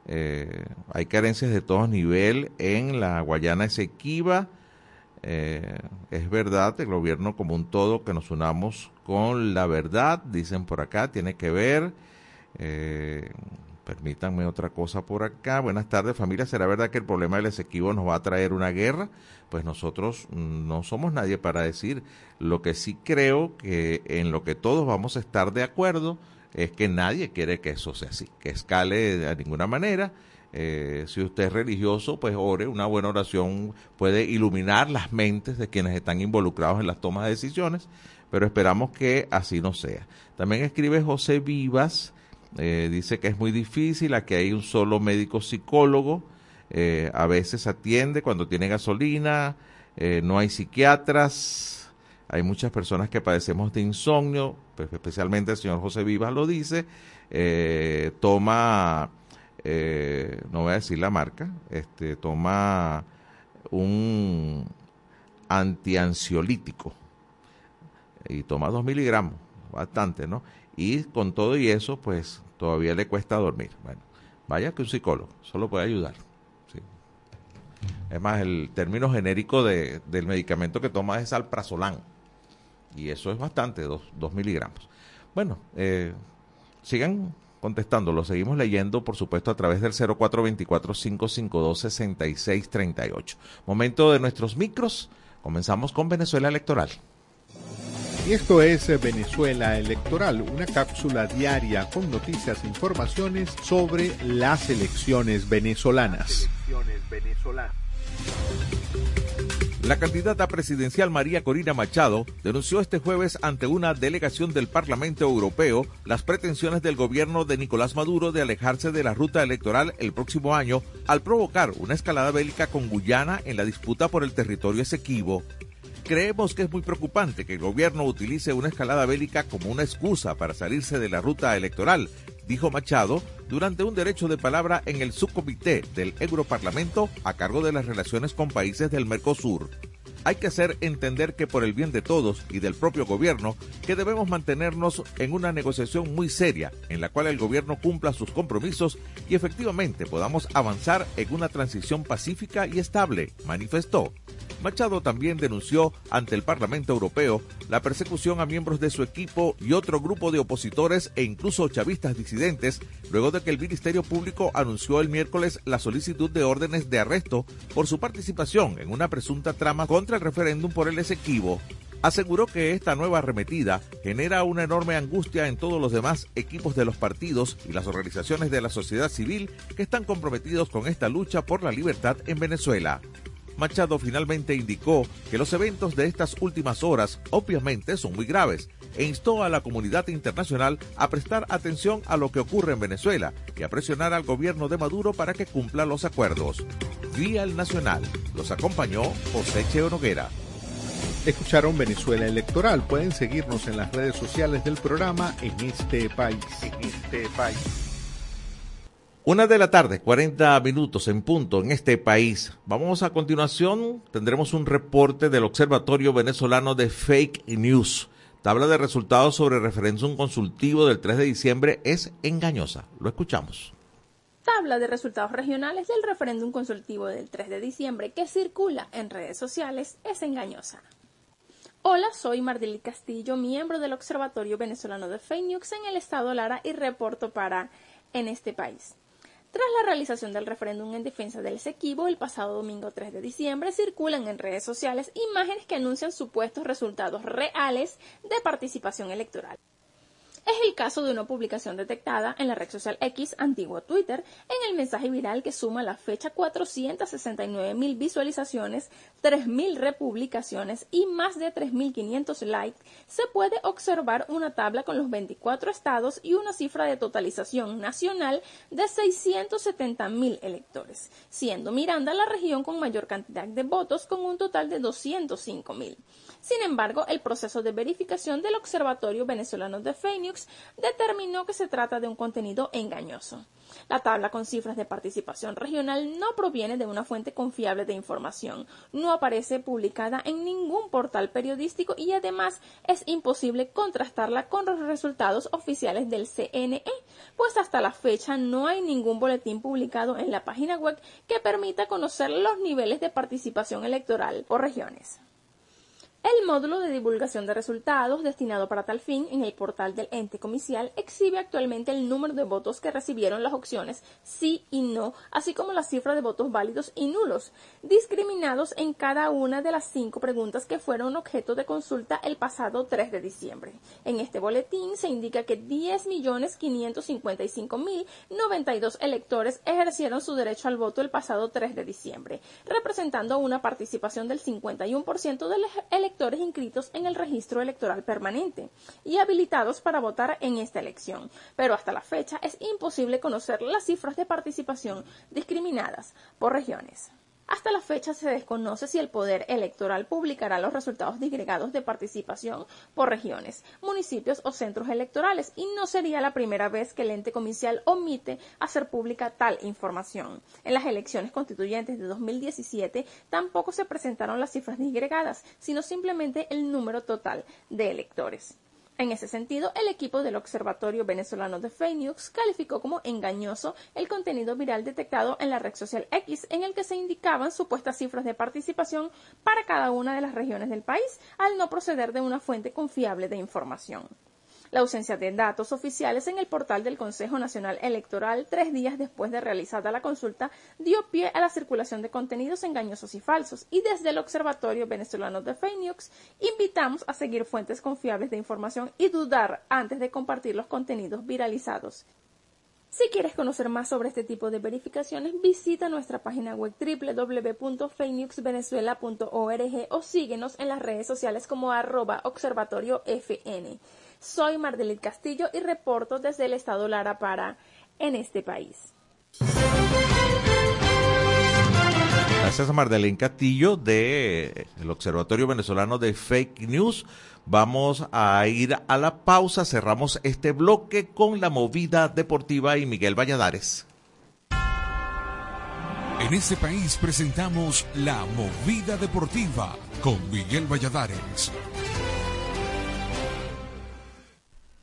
eh, hay carencias de todo nivel en la Guayana Esequiba. es verdad, el gobierno como un todo que nos unamos con la verdad, dicen por acá, tiene que ver. Permítanme otra cosa por acá. Buenas tardes, familia. ¿Será verdad que el problema del Esequibo nos va a traer una guerra? Pues nosotros no somos nadie para decir. Lo que sí creo que en lo que todos vamos a estar de acuerdo es que nadie quiere que eso sea así, que escale de ninguna manera. Eh, si usted es religioso, pues ore. Una buena oración puede iluminar las mentes de quienes están involucrados en las tomas de decisiones, pero esperamos que así no sea. También escribe José Vivas eh, dice que es muy difícil, aquí hay un solo médico psicólogo, eh, a veces atiende cuando tiene gasolina, eh, no hay psiquiatras, hay muchas personas que padecemos de insomnio, pues especialmente el señor José Vivas lo dice, toma, no voy a decir la marca, este, toma un antiansiolítico y toma dos miligramos, bastante, ¿no? Y con todo y eso, pues todavía le cuesta dormir. Bueno, vaya que un psicólogo, solo puede ayudar. ¿sí? Es más, el término genérico de, del medicamento que toma es alprazolam. Y eso es bastante, dos, dos miligramos. Bueno, eh, sigan contestando, lo seguimos leyendo, por supuesto, a través del 0424-552-6638. Momento de nuestros micros. Comenzamos con Venezuela Electoral. Y esto es eh, Venezuela Electoral, una cápsula diaria con noticias e informaciones sobre las elecciones venezolanas. La candidata presidencial María Corina Machado denunció este jueves ante una delegación del Parlamento Europeo las pretensiones del gobierno de Nicolás Maduro de alejarse de la ruta electoral el próximo año al provocar una escalada bélica con Guyana en la disputa por el territorio Esequibo. Creemos que es muy preocupante que el gobierno utilice una escalada bélica como una excusa para salirse de la ruta electoral, dijo Machado durante un derecho de palabra en el subcomité del Europarlamento a cargo de las relaciones con países del Mercosur. Hay que hacer entender que por el bien de todos y del propio gobierno, que debemos mantenernos en una negociación muy seria, en la cual el gobierno cumpla sus compromisos y efectivamente podamos avanzar en una transición pacífica y estable, manifestó. Machado también denunció ante el Parlamento Europeo la persecución a miembros de su equipo y otro grupo de opositores e incluso chavistas disidentes, luego de que el Ministerio Público anunció el miércoles la solicitud de órdenes de arresto por su participación en una presunta trama contra el referéndum por el Esequibo aseguró que esta nueva arremetida genera una enorme angustia en todos los demás equipos de los partidos y las organizaciones de la sociedad civil que están comprometidos con esta lucha por la libertad en Venezuela. Machado finalmente indicó que los eventos de estas últimas horas obviamente son muy graves e instó a la comunidad internacional a prestar atención a lo que ocurre en Venezuela y a presionar al gobierno de Maduro para que cumpla los acuerdos. Vía el Nacional. Los acompañó José Cheo Noguera. Escucharon Venezuela Electoral. Pueden seguirnos en las redes sociales del programa en este país. En este país. Una de la tarde, 40 minutos en punto en este país. Vamos a continuación, tendremos un reporte del Observatorio Venezolano de Fake News. Tabla de resultados sobre referéndum consultivo del 3 de diciembre es engañosa. Lo escuchamos. Tabla de resultados regionales del referéndum consultivo del 3 de diciembre que circula en redes sociales es engañosa. Hola, soy Mardil Castillo, miembro del Observatorio Venezolano de Fake News en el estado Lara y reporto para En este país. Tras la realización del referéndum en defensa del Esequibo el pasado domingo 3 de diciembre, circulan en redes sociales imágenes que anuncian supuestos resultados reales de participación electoral. Es el caso de una publicación detectada en la red social X, antiguo Twitter, en el mensaje viral que suma la fecha 469 mil visualizaciones, 3.000 republicaciones y más de 3.500 likes, se puede observar una tabla con los 24 estados y una cifra de totalización nacional de 670 mil electores, siendo Miranda la región con mayor cantidad de votos con un total de 205 mil. Sin embargo, el proceso de verificación del Observatorio Venezolano de Phoenix determinó que se trata de un contenido engañoso. La tabla con cifras de participación regional no proviene de una fuente confiable de información, no aparece publicada en ningún portal periodístico y además es imposible contrastarla con los resultados oficiales del CNE, pues hasta la fecha no hay ningún boletín publicado en la página web que permita conocer los niveles de participación electoral por regiones. El módulo de divulgación de resultados destinado para tal fin en el portal del ente comicial exhibe actualmente el número de votos que recibieron las opciones sí y no, así como la cifra de votos válidos y nulos, discriminados en cada una de las cinco preguntas que fueron objeto de consulta el pasado 3 de diciembre. En este boletín se indica que 10.555.092 electores ejercieron su derecho al voto el pasado 3 de diciembre, representando una participación del 51% de los electores inscritos en el registro electoral permanente y habilitados para votar en esta elección, pero hasta la fecha es imposible conocer las cifras de participación discriminadas por regiones. Hasta la fecha se desconoce si el Poder Electoral publicará los resultados disgregados de participación por regiones, municipios o centros electorales y no sería la primera vez que el ente comicial omite hacer pública tal información. En las elecciones constituyentes de 2017 tampoco se presentaron las cifras disgregadas, sino simplemente el número total de electores. En ese sentido, el equipo del Observatorio Venezolano de Fake calificó como engañoso el contenido viral detectado en la red social X, en el que se indicaban supuestas cifras de participación para cada una de las regiones del país, al no proceder de una fuente confiable de información. La ausencia de datos oficiales en el portal del Consejo Nacional Electoral tres días después de realizada la consulta dio pie a la circulación de contenidos engañosos y falsos y desde el Observatorio Venezolano de Fake News invitamos a seguir fuentes confiables de información y dudar antes de compartir los contenidos viralizados. Si quieres conocer más sobre este tipo de verificaciones, visita nuestra página web www.fakenewsvenezuela.org o síguenos en las redes sociales como arroba observatorio FN. Soy Mardelit Castillo y reporto desde el estado Lara para En este país. Gracias a Mardelín Castillo del Observatorio Venezolano de Fake News. Vamos a ir a la pausa. Cerramos este bloque con la movida deportiva y Miguel Valladares. En este país presentamos La Movida Deportiva con Miguel Valladares.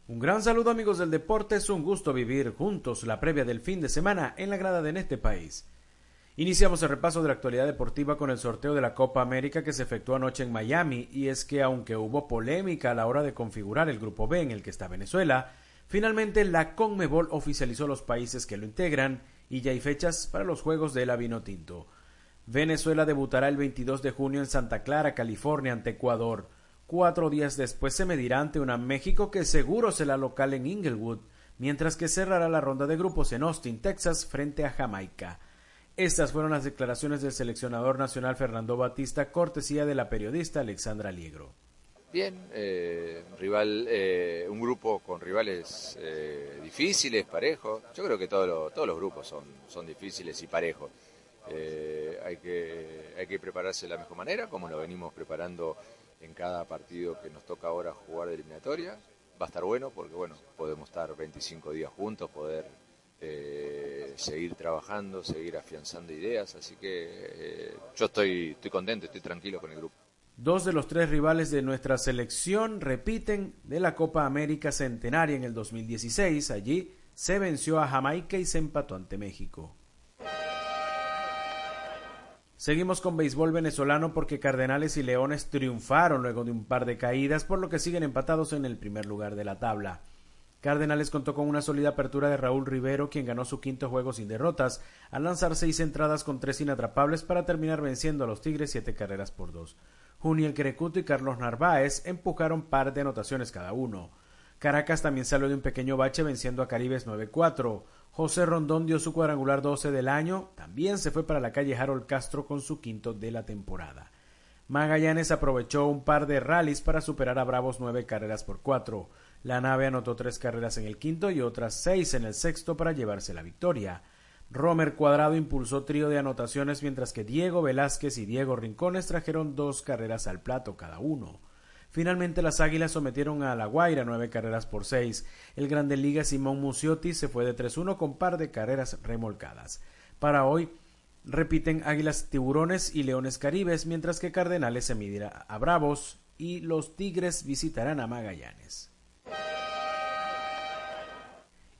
Un gran saludo amigos del deporte, es un gusto vivir juntos la previa del fin de semana en la grada de en este país. Iniciamos el repaso de la actualidad deportiva con el sorteo de la Copa América que se efectuó anoche en Miami y es que aunque hubo polémica a la hora de configurar el grupo B en el que está Venezuela, finalmente la CONMEBOL oficializó los países que lo integran y ya hay fechas para los Juegos de la Tinto. Venezuela debutará el 22 de junio en Santa Clara, California, ante Ecuador. Cuatro días después se medirá ante una México que seguro será local en Inglewood, mientras que cerrará la ronda de grupos en Austin, Texas, frente a Jamaica. Estas fueron las declaraciones del seleccionador nacional Fernando Batista, cortesía de la periodista Alexandra Liegro. Bien, eh, rival, eh, un grupo con rivales eh, difíciles, parejos. Yo creo que todos los grupos son, difíciles y parejos. hay, que, hay que prepararse de la mejor manera, como lo venimos preparando en cada partido que nos toca ahora jugar de eliminatoria. Va a estar bueno porque bueno, podemos estar 25 días juntos, poder seguir trabajando, seguir afianzando ideas. Así que yo estoy, estoy contento, estoy tranquilo con el grupo. Dos de los tres rivales de nuestra selección repiten de la Copa América Centenaria en el 2016. Allí se venció a Jamaica y se empató ante México. Seguimos con béisbol venezolano porque Cardenales y Leones triunfaron luego de un par de caídas, por lo que siguen empatados en el primer lugar de la tabla. Cardenales contó con una sólida apertura de Raúl Rivero, quien ganó su quinto juego sin derrotas, al lanzar seis entradas con tres inatrapables para terminar venciendo a los Tigres siete carreras por dos. Juniel Querecuto y Carlos Narváez empujaron par de anotaciones cada uno. Caracas también salió de un pequeño bache venciendo a Caribes 9-4. José Rondón dio su cuadrangular 12 del año. También se fue para la calle Harold Castro con su quinto de la temporada. Magallanes aprovechó un par de rallies para superar a Bravos nueve carreras por cuatro. La nave anotó tres carreras en el quinto y otras seis en el sexto para llevarse la victoria. Romer Cuadrado impulsó trío de anotaciones mientras que Diego Velázquez y Diego Rincones trajeron dos carreras al plato cada uno. Finalmente las Águilas sometieron a La Guaira nueve carreras por seis. El Grande Liga Simón Muciotti se fue de 3-1 con par de carreras remolcadas. Para hoy repiten Águilas Tiburones y Leones Caribes, mientras que Cardenales se medirá a Bravos y los Tigres visitarán a Magallanes.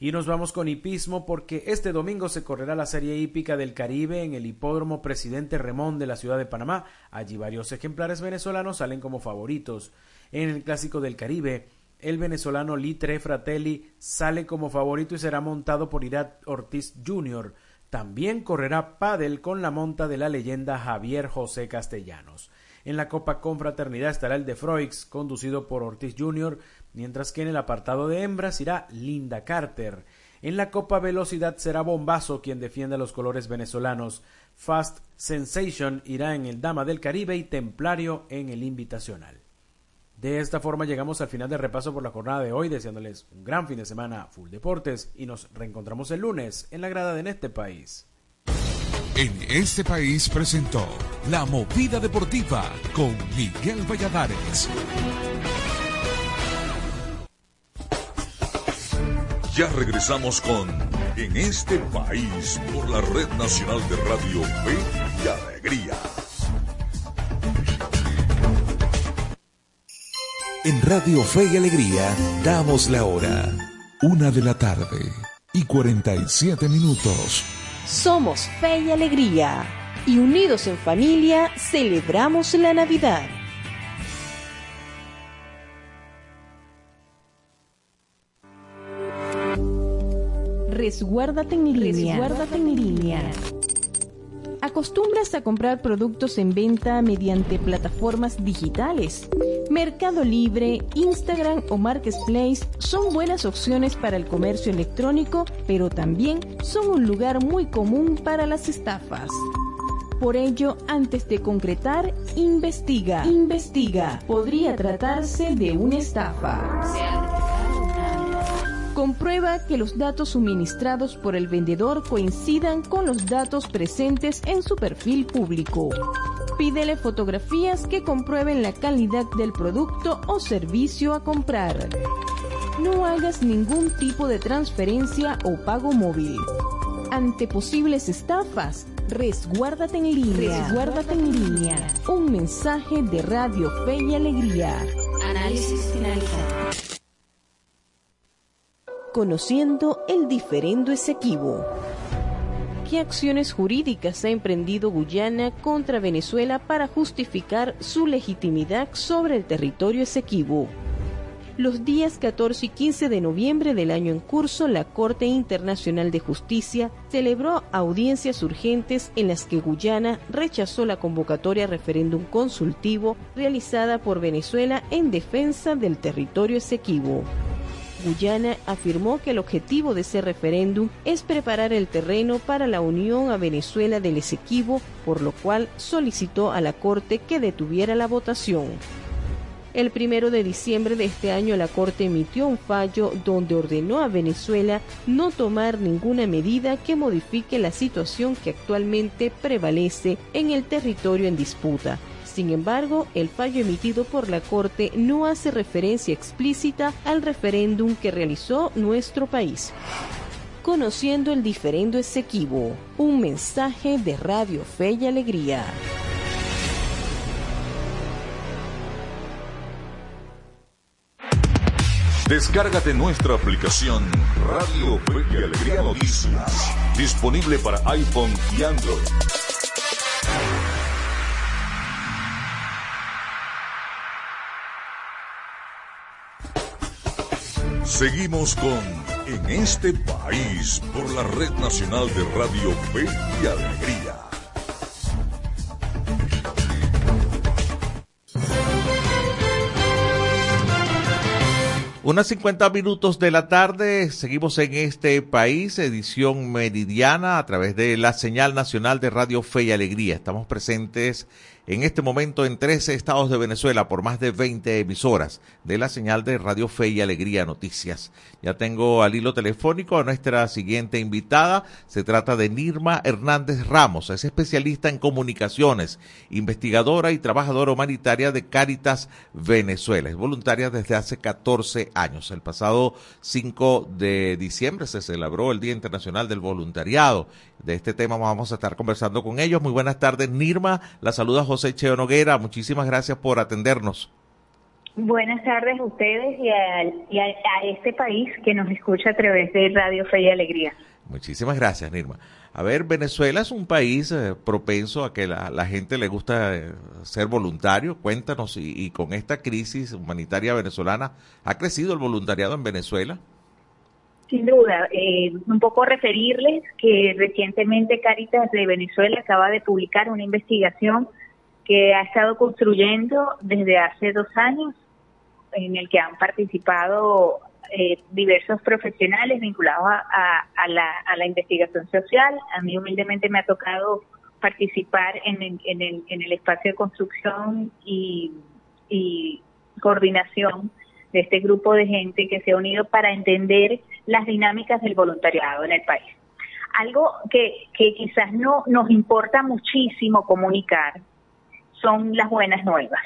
Y nos vamos con hipismo porque este domingo se correrá la Serie Hípica del Caribe en el Hipódromo Presidente Remón de la ciudad de Panamá. Allí varios ejemplares venezolanos salen como favoritos. En el Clásico del Caribe, el venezolano Litre Fratelli sale como favorito y será montado por Irat Ortiz Jr. También correrá pádel con la monta de la leyenda Javier José Castellanos. En la Copa Confraternidad estará el de Froix, conducido por Ortiz Jr., mientras que en el apartado de hembras irá Linda Carter. En la Copa Velocidad será Bombazo quien defiende a los colores venezolanos. Fast Sensation irá en el Dama del Caribe y Templario en el Invitacional. De esta forma llegamos al final del repaso por la jornada de hoy, deseándoles un gran fin de semana full deportes y nos reencontramos el lunes en la grada de este país. En este país presentó La Movida Deportiva con Miguel Valladares. Ya regresamos con En este país por la Red Nacional de Radio Fe y Alegría. En Radio Fe y Alegría damos la hora. Una de la tarde y 47 minutos. Somos Fe y Alegría y unidos en familia celebramos la Navidad. Resguárdate en línea. Resguárdate en línea. ¿Acostumbras a comprar productos en venta mediante plataformas digitales? Mercado Libre, Instagram o Marketplace son buenas opciones para el comercio electrónico, pero también son un lugar muy común para las estafas. Por ello, antes de concretar, investiga. Investiga. Podría tratarse de una estafa. Comprueba que los datos suministrados por el vendedor coincidan con los datos presentes en su perfil público. Pídele fotografías que comprueben la calidad del producto o servicio a comprar. No hagas ningún tipo de transferencia o pago móvil. ante posibles estafas. Resguárdate en línea. Resguárdate en línea. Un mensaje de Radio Fe y Alegría. Análisis finalizado. Conociendo el diferendo Esequibo. ¿Qué acciones jurídicas ha emprendido Guyana contra Venezuela para justificar su legitimidad sobre el territorio Esequibo? Los días 14 y 15 de noviembre del año en curso, la Corte Internacional de Justicia celebró audiencias urgentes en las que Guyana rechazó la convocatoria a referéndum consultivo realizada por Venezuela en defensa del territorio Esequibo. Guyana afirmó que el objetivo de ese referéndum es preparar el terreno para la unión a Venezuela del Esequibo, por lo cual solicitó a la Corte que detuviera la votación. El primero de diciembre de este año la Corte emitió un fallo donde ordenó a Venezuela no tomar ninguna medida que modifique la situación que actualmente prevalece en el territorio en disputa sin embargo, el fallo emitido por la Corte no hace referencia explícita al referéndum que realizó nuestro país. Conociendo el diferendo Esequibo, un mensaje de Radio Fe y Alegría. Descárgate nuestra aplicación Radio Fe y Alegría Noticias, disponible para iPhone y Android. Seguimos con En este país por la Red Nacional de Radio Fe y Alegría. Unas 50 minutos de la tarde, seguimos en este país, edición meridiana a través de la señal nacional de Radio Fe y Alegría. Estamos presentes en este momento en 13 estados de Venezuela por más de 20 emisoras de la señal de Radio Fe y Alegría Noticias. Ya tengo al hilo telefónico a nuestra siguiente invitada. Se trata de Nirma Hernández Ramos. Es especialista en comunicaciones, investigadora y trabajadora humanitaria de Cáritas Venezuela. Es voluntaria desde hace 14 años. El pasado 5 de diciembre se celebró el Día Internacional del Voluntariado. De este tema vamos a estar conversando con ellos. Muy buenas tardes, Nirma. La saluda José Cheo Noguera. Muchísimas gracias por atendernos. Buenas tardes a ustedes y, a, este país que nos escucha a través de Radio Fe y Alegría. Muchísimas gracias, Nirma. A ver, Venezuela es un país eh, propenso a que la, la gente le gusta eh, ser voluntario. Cuéntanos, y, y, con esta crisis humanitaria venezolana, ¿ha crecido el voluntariado en Venezuela? Sin duda, eh, un poco referirles que recientemente Caritas de Venezuela acaba de publicar una investigación que ha estado construyendo desde hace dos años, en el que han participado eh, diversos profesionales vinculados a, la, investigación social. A mí humildemente me ha tocado participar en, el, espacio de construcción y, y coordinación de este grupo de gente que se ha unido para entender las dinámicas del voluntariado en el país. Algo que, quizás no nos importa muchísimo comunicar son las buenas nuevas.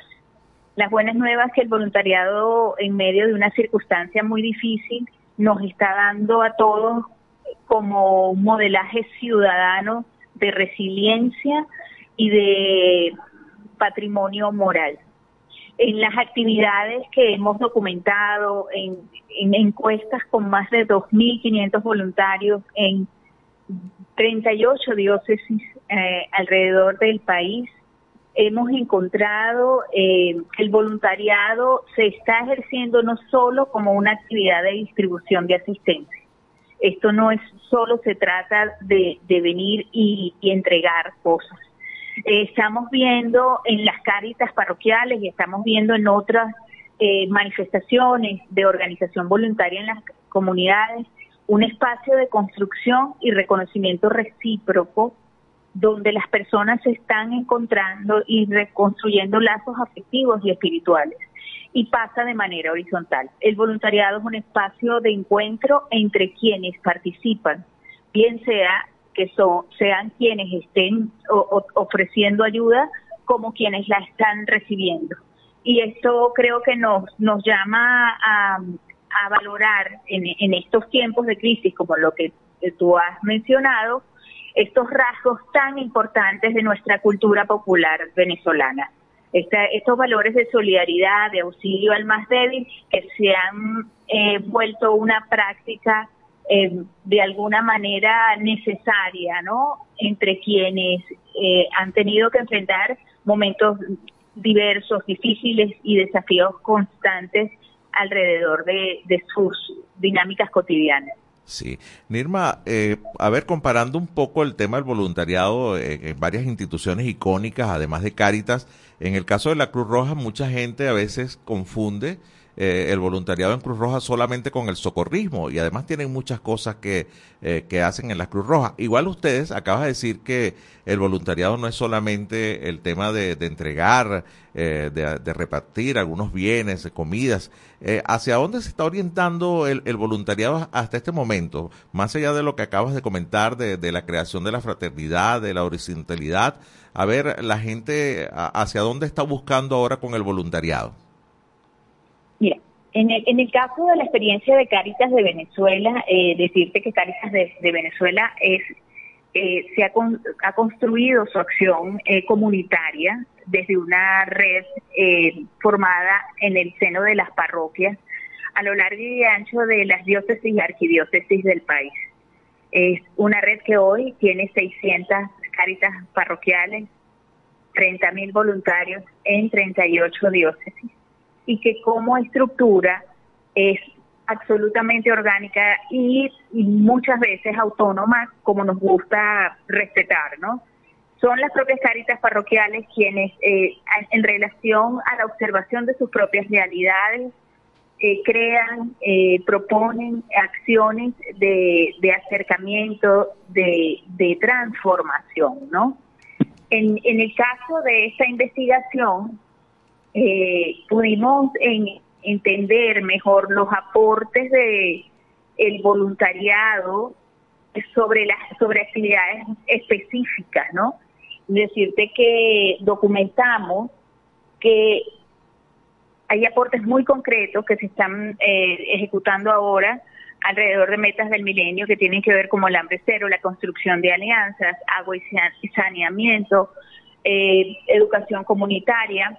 Las buenas nuevas que el voluntariado en medio de una circunstancia muy difícil nos está dando a todos como un modelaje ciudadano de resiliencia y de patrimonio moral. En las actividades que hemos documentado, en, encuestas con más de 2.500 voluntarios en 38 diócesis eh, alrededor del país, hemos encontrado eh, que el voluntariado se está ejerciendo no solo como una actividad de distribución de asistencia. Esto no es solo se trata de, venir y, entregar cosas. Eh, estamos viendo en las cáritas parroquiales y estamos viendo en otras eh, manifestaciones de organización voluntaria en las comunidades un espacio de construcción y reconocimiento recíproco donde las personas se están encontrando y reconstruyendo lazos afectivos y espirituales y pasa de manera horizontal. El voluntariado es un espacio de encuentro entre quienes participan, bien sea que son, sean quienes estén ofreciendo ayuda como quienes la están recibiendo. Y esto creo que nos, nos llama a, valorar en, en estos tiempos de crisis, como lo que tú has mencionado estos rasgos tan importantes de nuestra cultura popular venezolana. estos valores de solidaridad, de auxilio al más débil, que se han eh, vuelto una práctica eh, de alguna manera necesaria, ¿no? Entre quienes eh, han tenido que enfrentar momentos diversos, difíciles y desafíos constantes alrededor de, sus dinámicas cotidianas. Sí. Nirma, eh, a ver, comparando un poco el tema del voluntariado en varias instituciones icónicas, además de Cáritas, en el caso de la Cruz Roja, mucha gente a veces confunde eh, el voluntariado en Cruz Roja solamente con el socorrismo y además tienen muchas cosas que, eh, que hacen en la Cruz Roja. Igual ustedes acabas de decir que el voluntariado no es solamente el tema de, entregar, eh, de, repartir algunos bienes, comidas. ¿Hacia dónde se está orientando el, voluntariado hasta este momento? Más allá de lo que acabas de comentar de, de la creación de la fraternidad, de la horizontalidad, a ver la gente hacia dónde está buscando ahora con el voluntariado. En el, en el caso de la experiencia de Caritas de Venezuela, eh, decirte que Caritas de, Venezuela es eh, se ha, ha, construido su acción eh, comunitaria desde una red formada en el seno de las parroquias a lo largo y ancho de las diócesis y arquidiócesis del país. Es una red que hoy tiene 600 caritas parroquiales, 30.000 voluntarios en 38 diócesis y que como estructura es absolutamente orgánica y, muchas veces autónoma, como nos gusta respetar, ¿no? Son las propias caritas parroquiales quienes, eh, en relación a la observación de sus propias realidades, eh, crean, eh, proponen acciones de, acercamiento, de, transformación, ¿no? En, en el caso de esta investigación, eh, pudimos entender mejor los aportes de el voluntariado sobre las sobre actividades específicas, ¿no? Decirte que documentamos que hay aportes muy concretos que se están eh, ejecutando ahora alrededor de metas del milenio que tienen que ver como el hambre cero, la construcción de alianzas, agua y saneamiento, eh, educación comunitaria,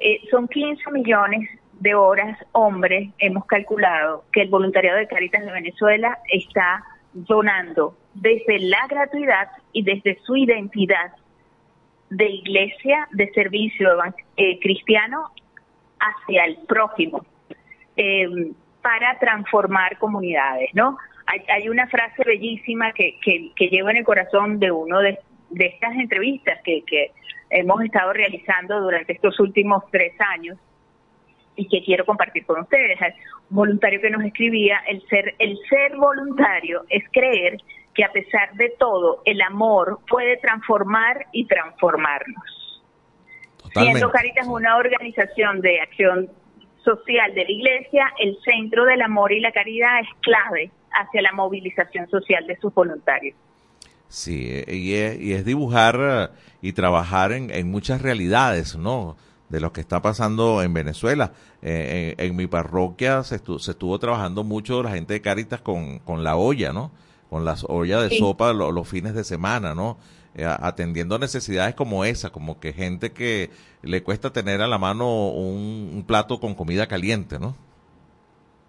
eh, son 15 millones de horas hombres, hemos calculado que el voluntariado de Caritas de Venezuela está donando desde la gratuidad y desde su identidad de iglesia, de servicio eh, cristiano hacia el prójimo, eh, para transformar comunidades, ¿no? Hay, una frase bellísima que, que, llevo en el corazón de uno de, de estas entrevistas que, que hemos estado realizando durante estos últimos tres años y que quiero compartir con ustedes. Un voluntario que nos escribía, el ser, el ser voluntario es creer que a pesar de todo, el amor puede transformar y transformarnos. Siendo Caritas una organización de acción social de la Iglesia, el centro del amor y la caridad es clave hacia la movilización social de sus voluntarios. Sí, y es, y es dibujar eh, y trabajar en, en, muchas realidades, ¿no? De lo que está pasando en Venezuela. Eh, en, mi parroquia se, se, estuvo trabajando mucho la gente de Cáritas con, con la olla, ¿no? Con las ollas de sopa los fines de semana, ¿no? Eh, atendiendo necesidades como esa, como que gente que le cuesta tener a la mano un, un plato con comida caliente, ¿no?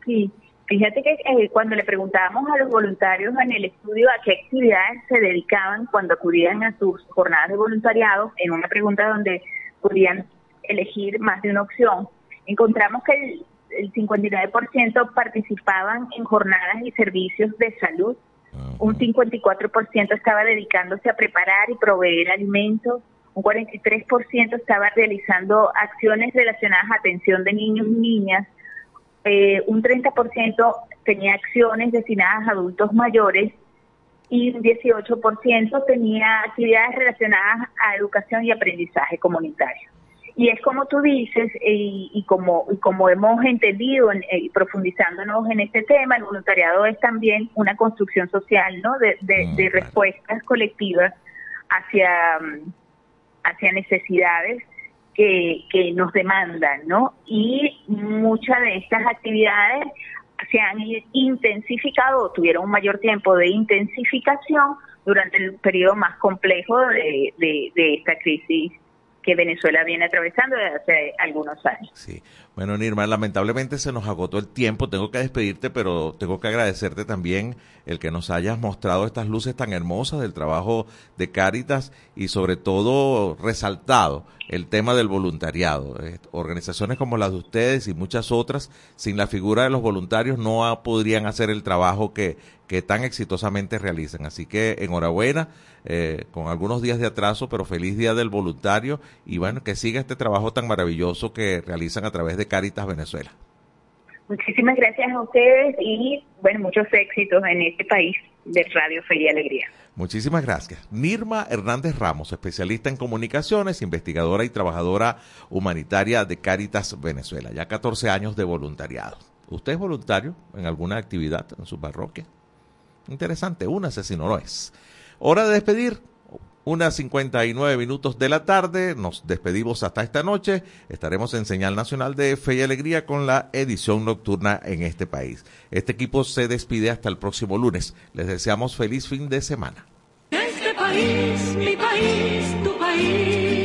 Sí, Fíjate que eh, cuando le preguntábamos a los voluntarios en el estudio a qué actividades se dedicaban cuando acudían a sus jornadas de voluntariado, en una pregunta donde podían elegir más de una opción, encontramos que el, el 59% participaban en jornadas y servicios de salud, un 54% estaba dedicándose a preparar y proveer alimentos, un 43% estaba realizando acciones relacionadas a atención de niños y niñas, eh, un 30% tenía acciones destinadas a adultos mayores y un 18% tenía actividades relacionadas a educación y aprendizaje comunitario. Y es como tú dices, y, como, como hemos entendido, y eh, profundizándonos en este tema, el voluntariado es también una construcción social, ¿no? De, de, mm, respuestas colectivas hacia, hacia necesidades que, que nos demandan, ¿no? Y muchas de estas actividades se han intensificado tuvieron un mayor tiempo de intensificación durante el periodo más complejo de, de esta crisis que Venezuela viene atravesando desde hace algunos años. Sí. Bueno, Nirma, lamentablemente se nos agotó el tiempo. Tengo que despedirte, pero tengo que agradecerte también el que nos hayas mostrado estas luces tan hermosas del trabajo de Cáritas y sobre todo resaltado el tema del voluntariado. Eh, organizaciones como las de ustedes y muchas otras, sin la figura de los voluntarios, no podrían hacer el trabajo que, que tan exitosamente realizan. Así que enhorabuena, eh, con algunos días de atraso, pero feliz día del voluntario y bueno, que siga este trabajo tan maravilloso que realizan a través de Caritas Venezuela. Muchísimas gracias a ustedes y bueno, muchos éxitos en este país de Radio Fe y Alegría. Muchísimas gracias. Nirma Hernández Ramos, especialista en comunicaciones, investigadora y trabajadora humanitaria de Caritas Venezuela. Ya 14 años de voluntariado. ¿Usted es voluntario en alguna actividad en su parroquia? Interesante, una si no lo es. Hora de despedir. Unas 59 minutos de la tarde. Nos despedimos hasta esta noche. Estaremos en Señal Nacional de Fe y Alegría con la edición nocturna en este país. Este equipo se despide hasta el próximo lunes. Les deseamos feliz fin de semana. Este país, mi país, tu país.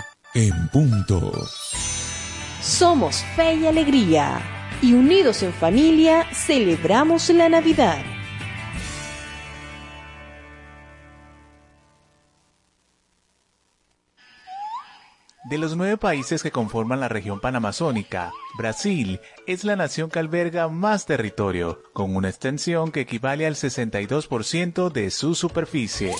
en punto. Somos fe y alegría y unidos en familia celebramos la Navidad. De los nueve países que conforman la región panamazónica, Brasil es la nación que alberga más territorio, con una extensión que equivale al 62% de su superficie.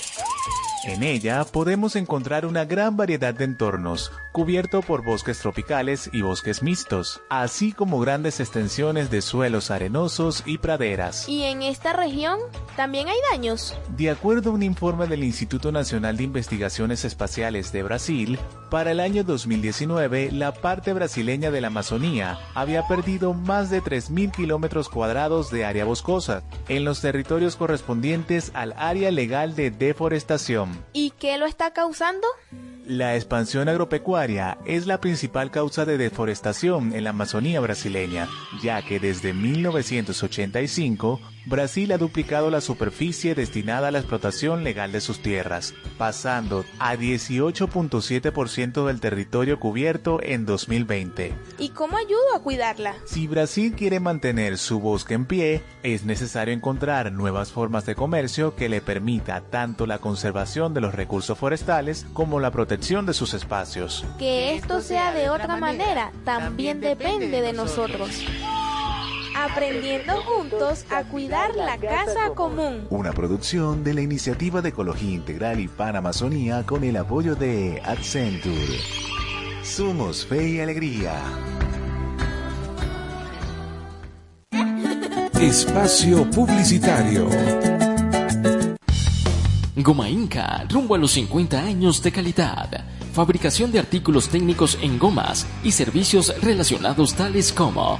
En ella podemos encontrar una gran variedad de entornos, cubierto por bosques tropicales y bosques mixtos, así como grandes extensiones de suelos arenosos y praderas. ¿Y en esta región también hay daños? De acuerdo a un informe del Instituto Nacional de Investigaciones Espaciales de Brasil, para el año 2019 la parte brasileña de la Amazonía había perdido más de 3.000 kilómetros cuadrados de área boscosa en los territorios correspondientes al área legal de deforestación. ¿Y qué lo está causando? La expansión agropecuaria es la principal causa de deforestación en la Amazonía brasileña, ya que desde 1985 Brasil ha duplicado la superficie destinada a la explotación legal de sus tierras, pasando a 18.7% del territorio cubierto en 2020. ¿Y cómo ayudo a cuidarla? Si Brasil quiere mantener su bosque en pie, es necesario encontrar nuevas formas de comercio que le permita tanto la conservación de los recursos forestales como la protección de sus espacios. Que esto sea de otra manera también depende de nosotros aprendiendo juntos a cuidar la casa común. Una producción de la Iniciativa de Ecología Integral y Panamazonía con el apoyo de Accenture. Somos Fe y Alegría. Espacio Publicitario. Goma Inca, rumbo a los 50 años de calidad. Fabricación de artículos técnicos en gomas y servicios relacionados tales como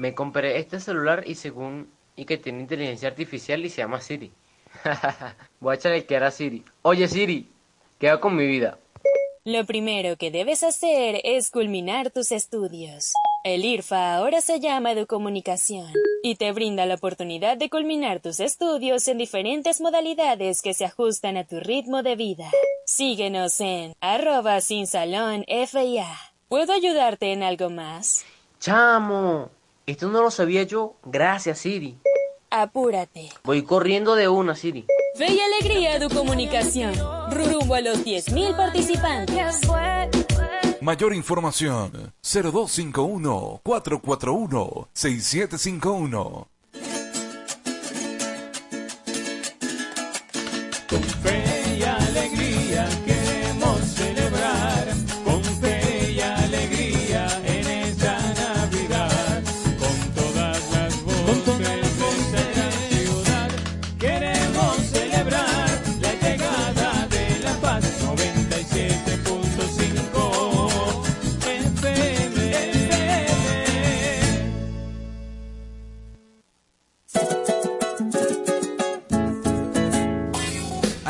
Me compré este celular y según y que tiene inteligencia artificial y se llama Siri. *laughs* Voy a echarle que era Siri. Oye Siri, ¿qué hago con mi vida? Lo primero que debes hacer es culminar tus estudios. El IRFA ahora se llama Educomunicación y te brinda la oportunidad de culminar tus estudios en diferentes modalidades que se ajustan a tu ritmo de vida. Síguenos en arroba sin salón FIA. ¿Puedo ayudarte en algo más? Chamo, esto no lo sabía yo. Gracias, Siri. Apúrate. Voy corriendo de una, Siri. Fe y alegría de comunicación. Rumbo a los 10.000 participantes. Mayor información 0251 441 6751.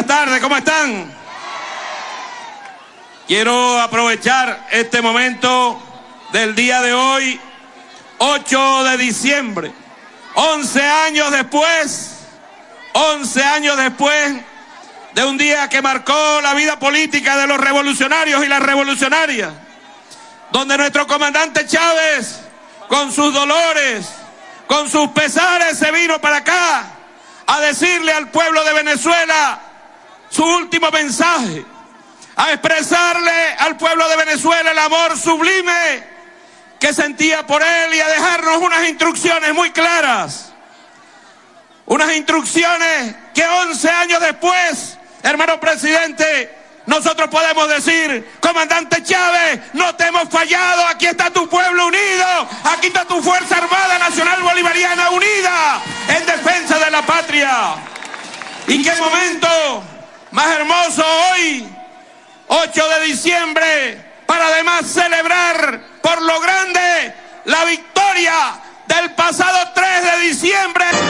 Buenas tardes, ¿cómo están? Quiero aprovechar este momento del día de hoy, 8 de diciembre, 11 años después, 11 años después de un día que marcó la vida política de los revolucionarios y las revolucionarias donde nuestro comandante Chávez, con sus dolores, con sus pesares, se vino para acá a decirle al pueblo de Venezuela su último mensaje, a expresarle al pueblo de Venezuela el amor sublime que sentía por él y a dejarnos unas instrucciones muy claras. Unas instrucciones que 11 años después, hermano presidente, nosotros podemos decir, comandante Chávez, no te hemos fallado, aquí está tu pueblo unido, aquí está tu Fuerza Armada Nacional Bolivariana unida en defensa de la patria. ¿Y qué momento más hermoso hoy, 8 de diciembre, para además celebrar por lo grande la victoria del pasado 3 de diciembre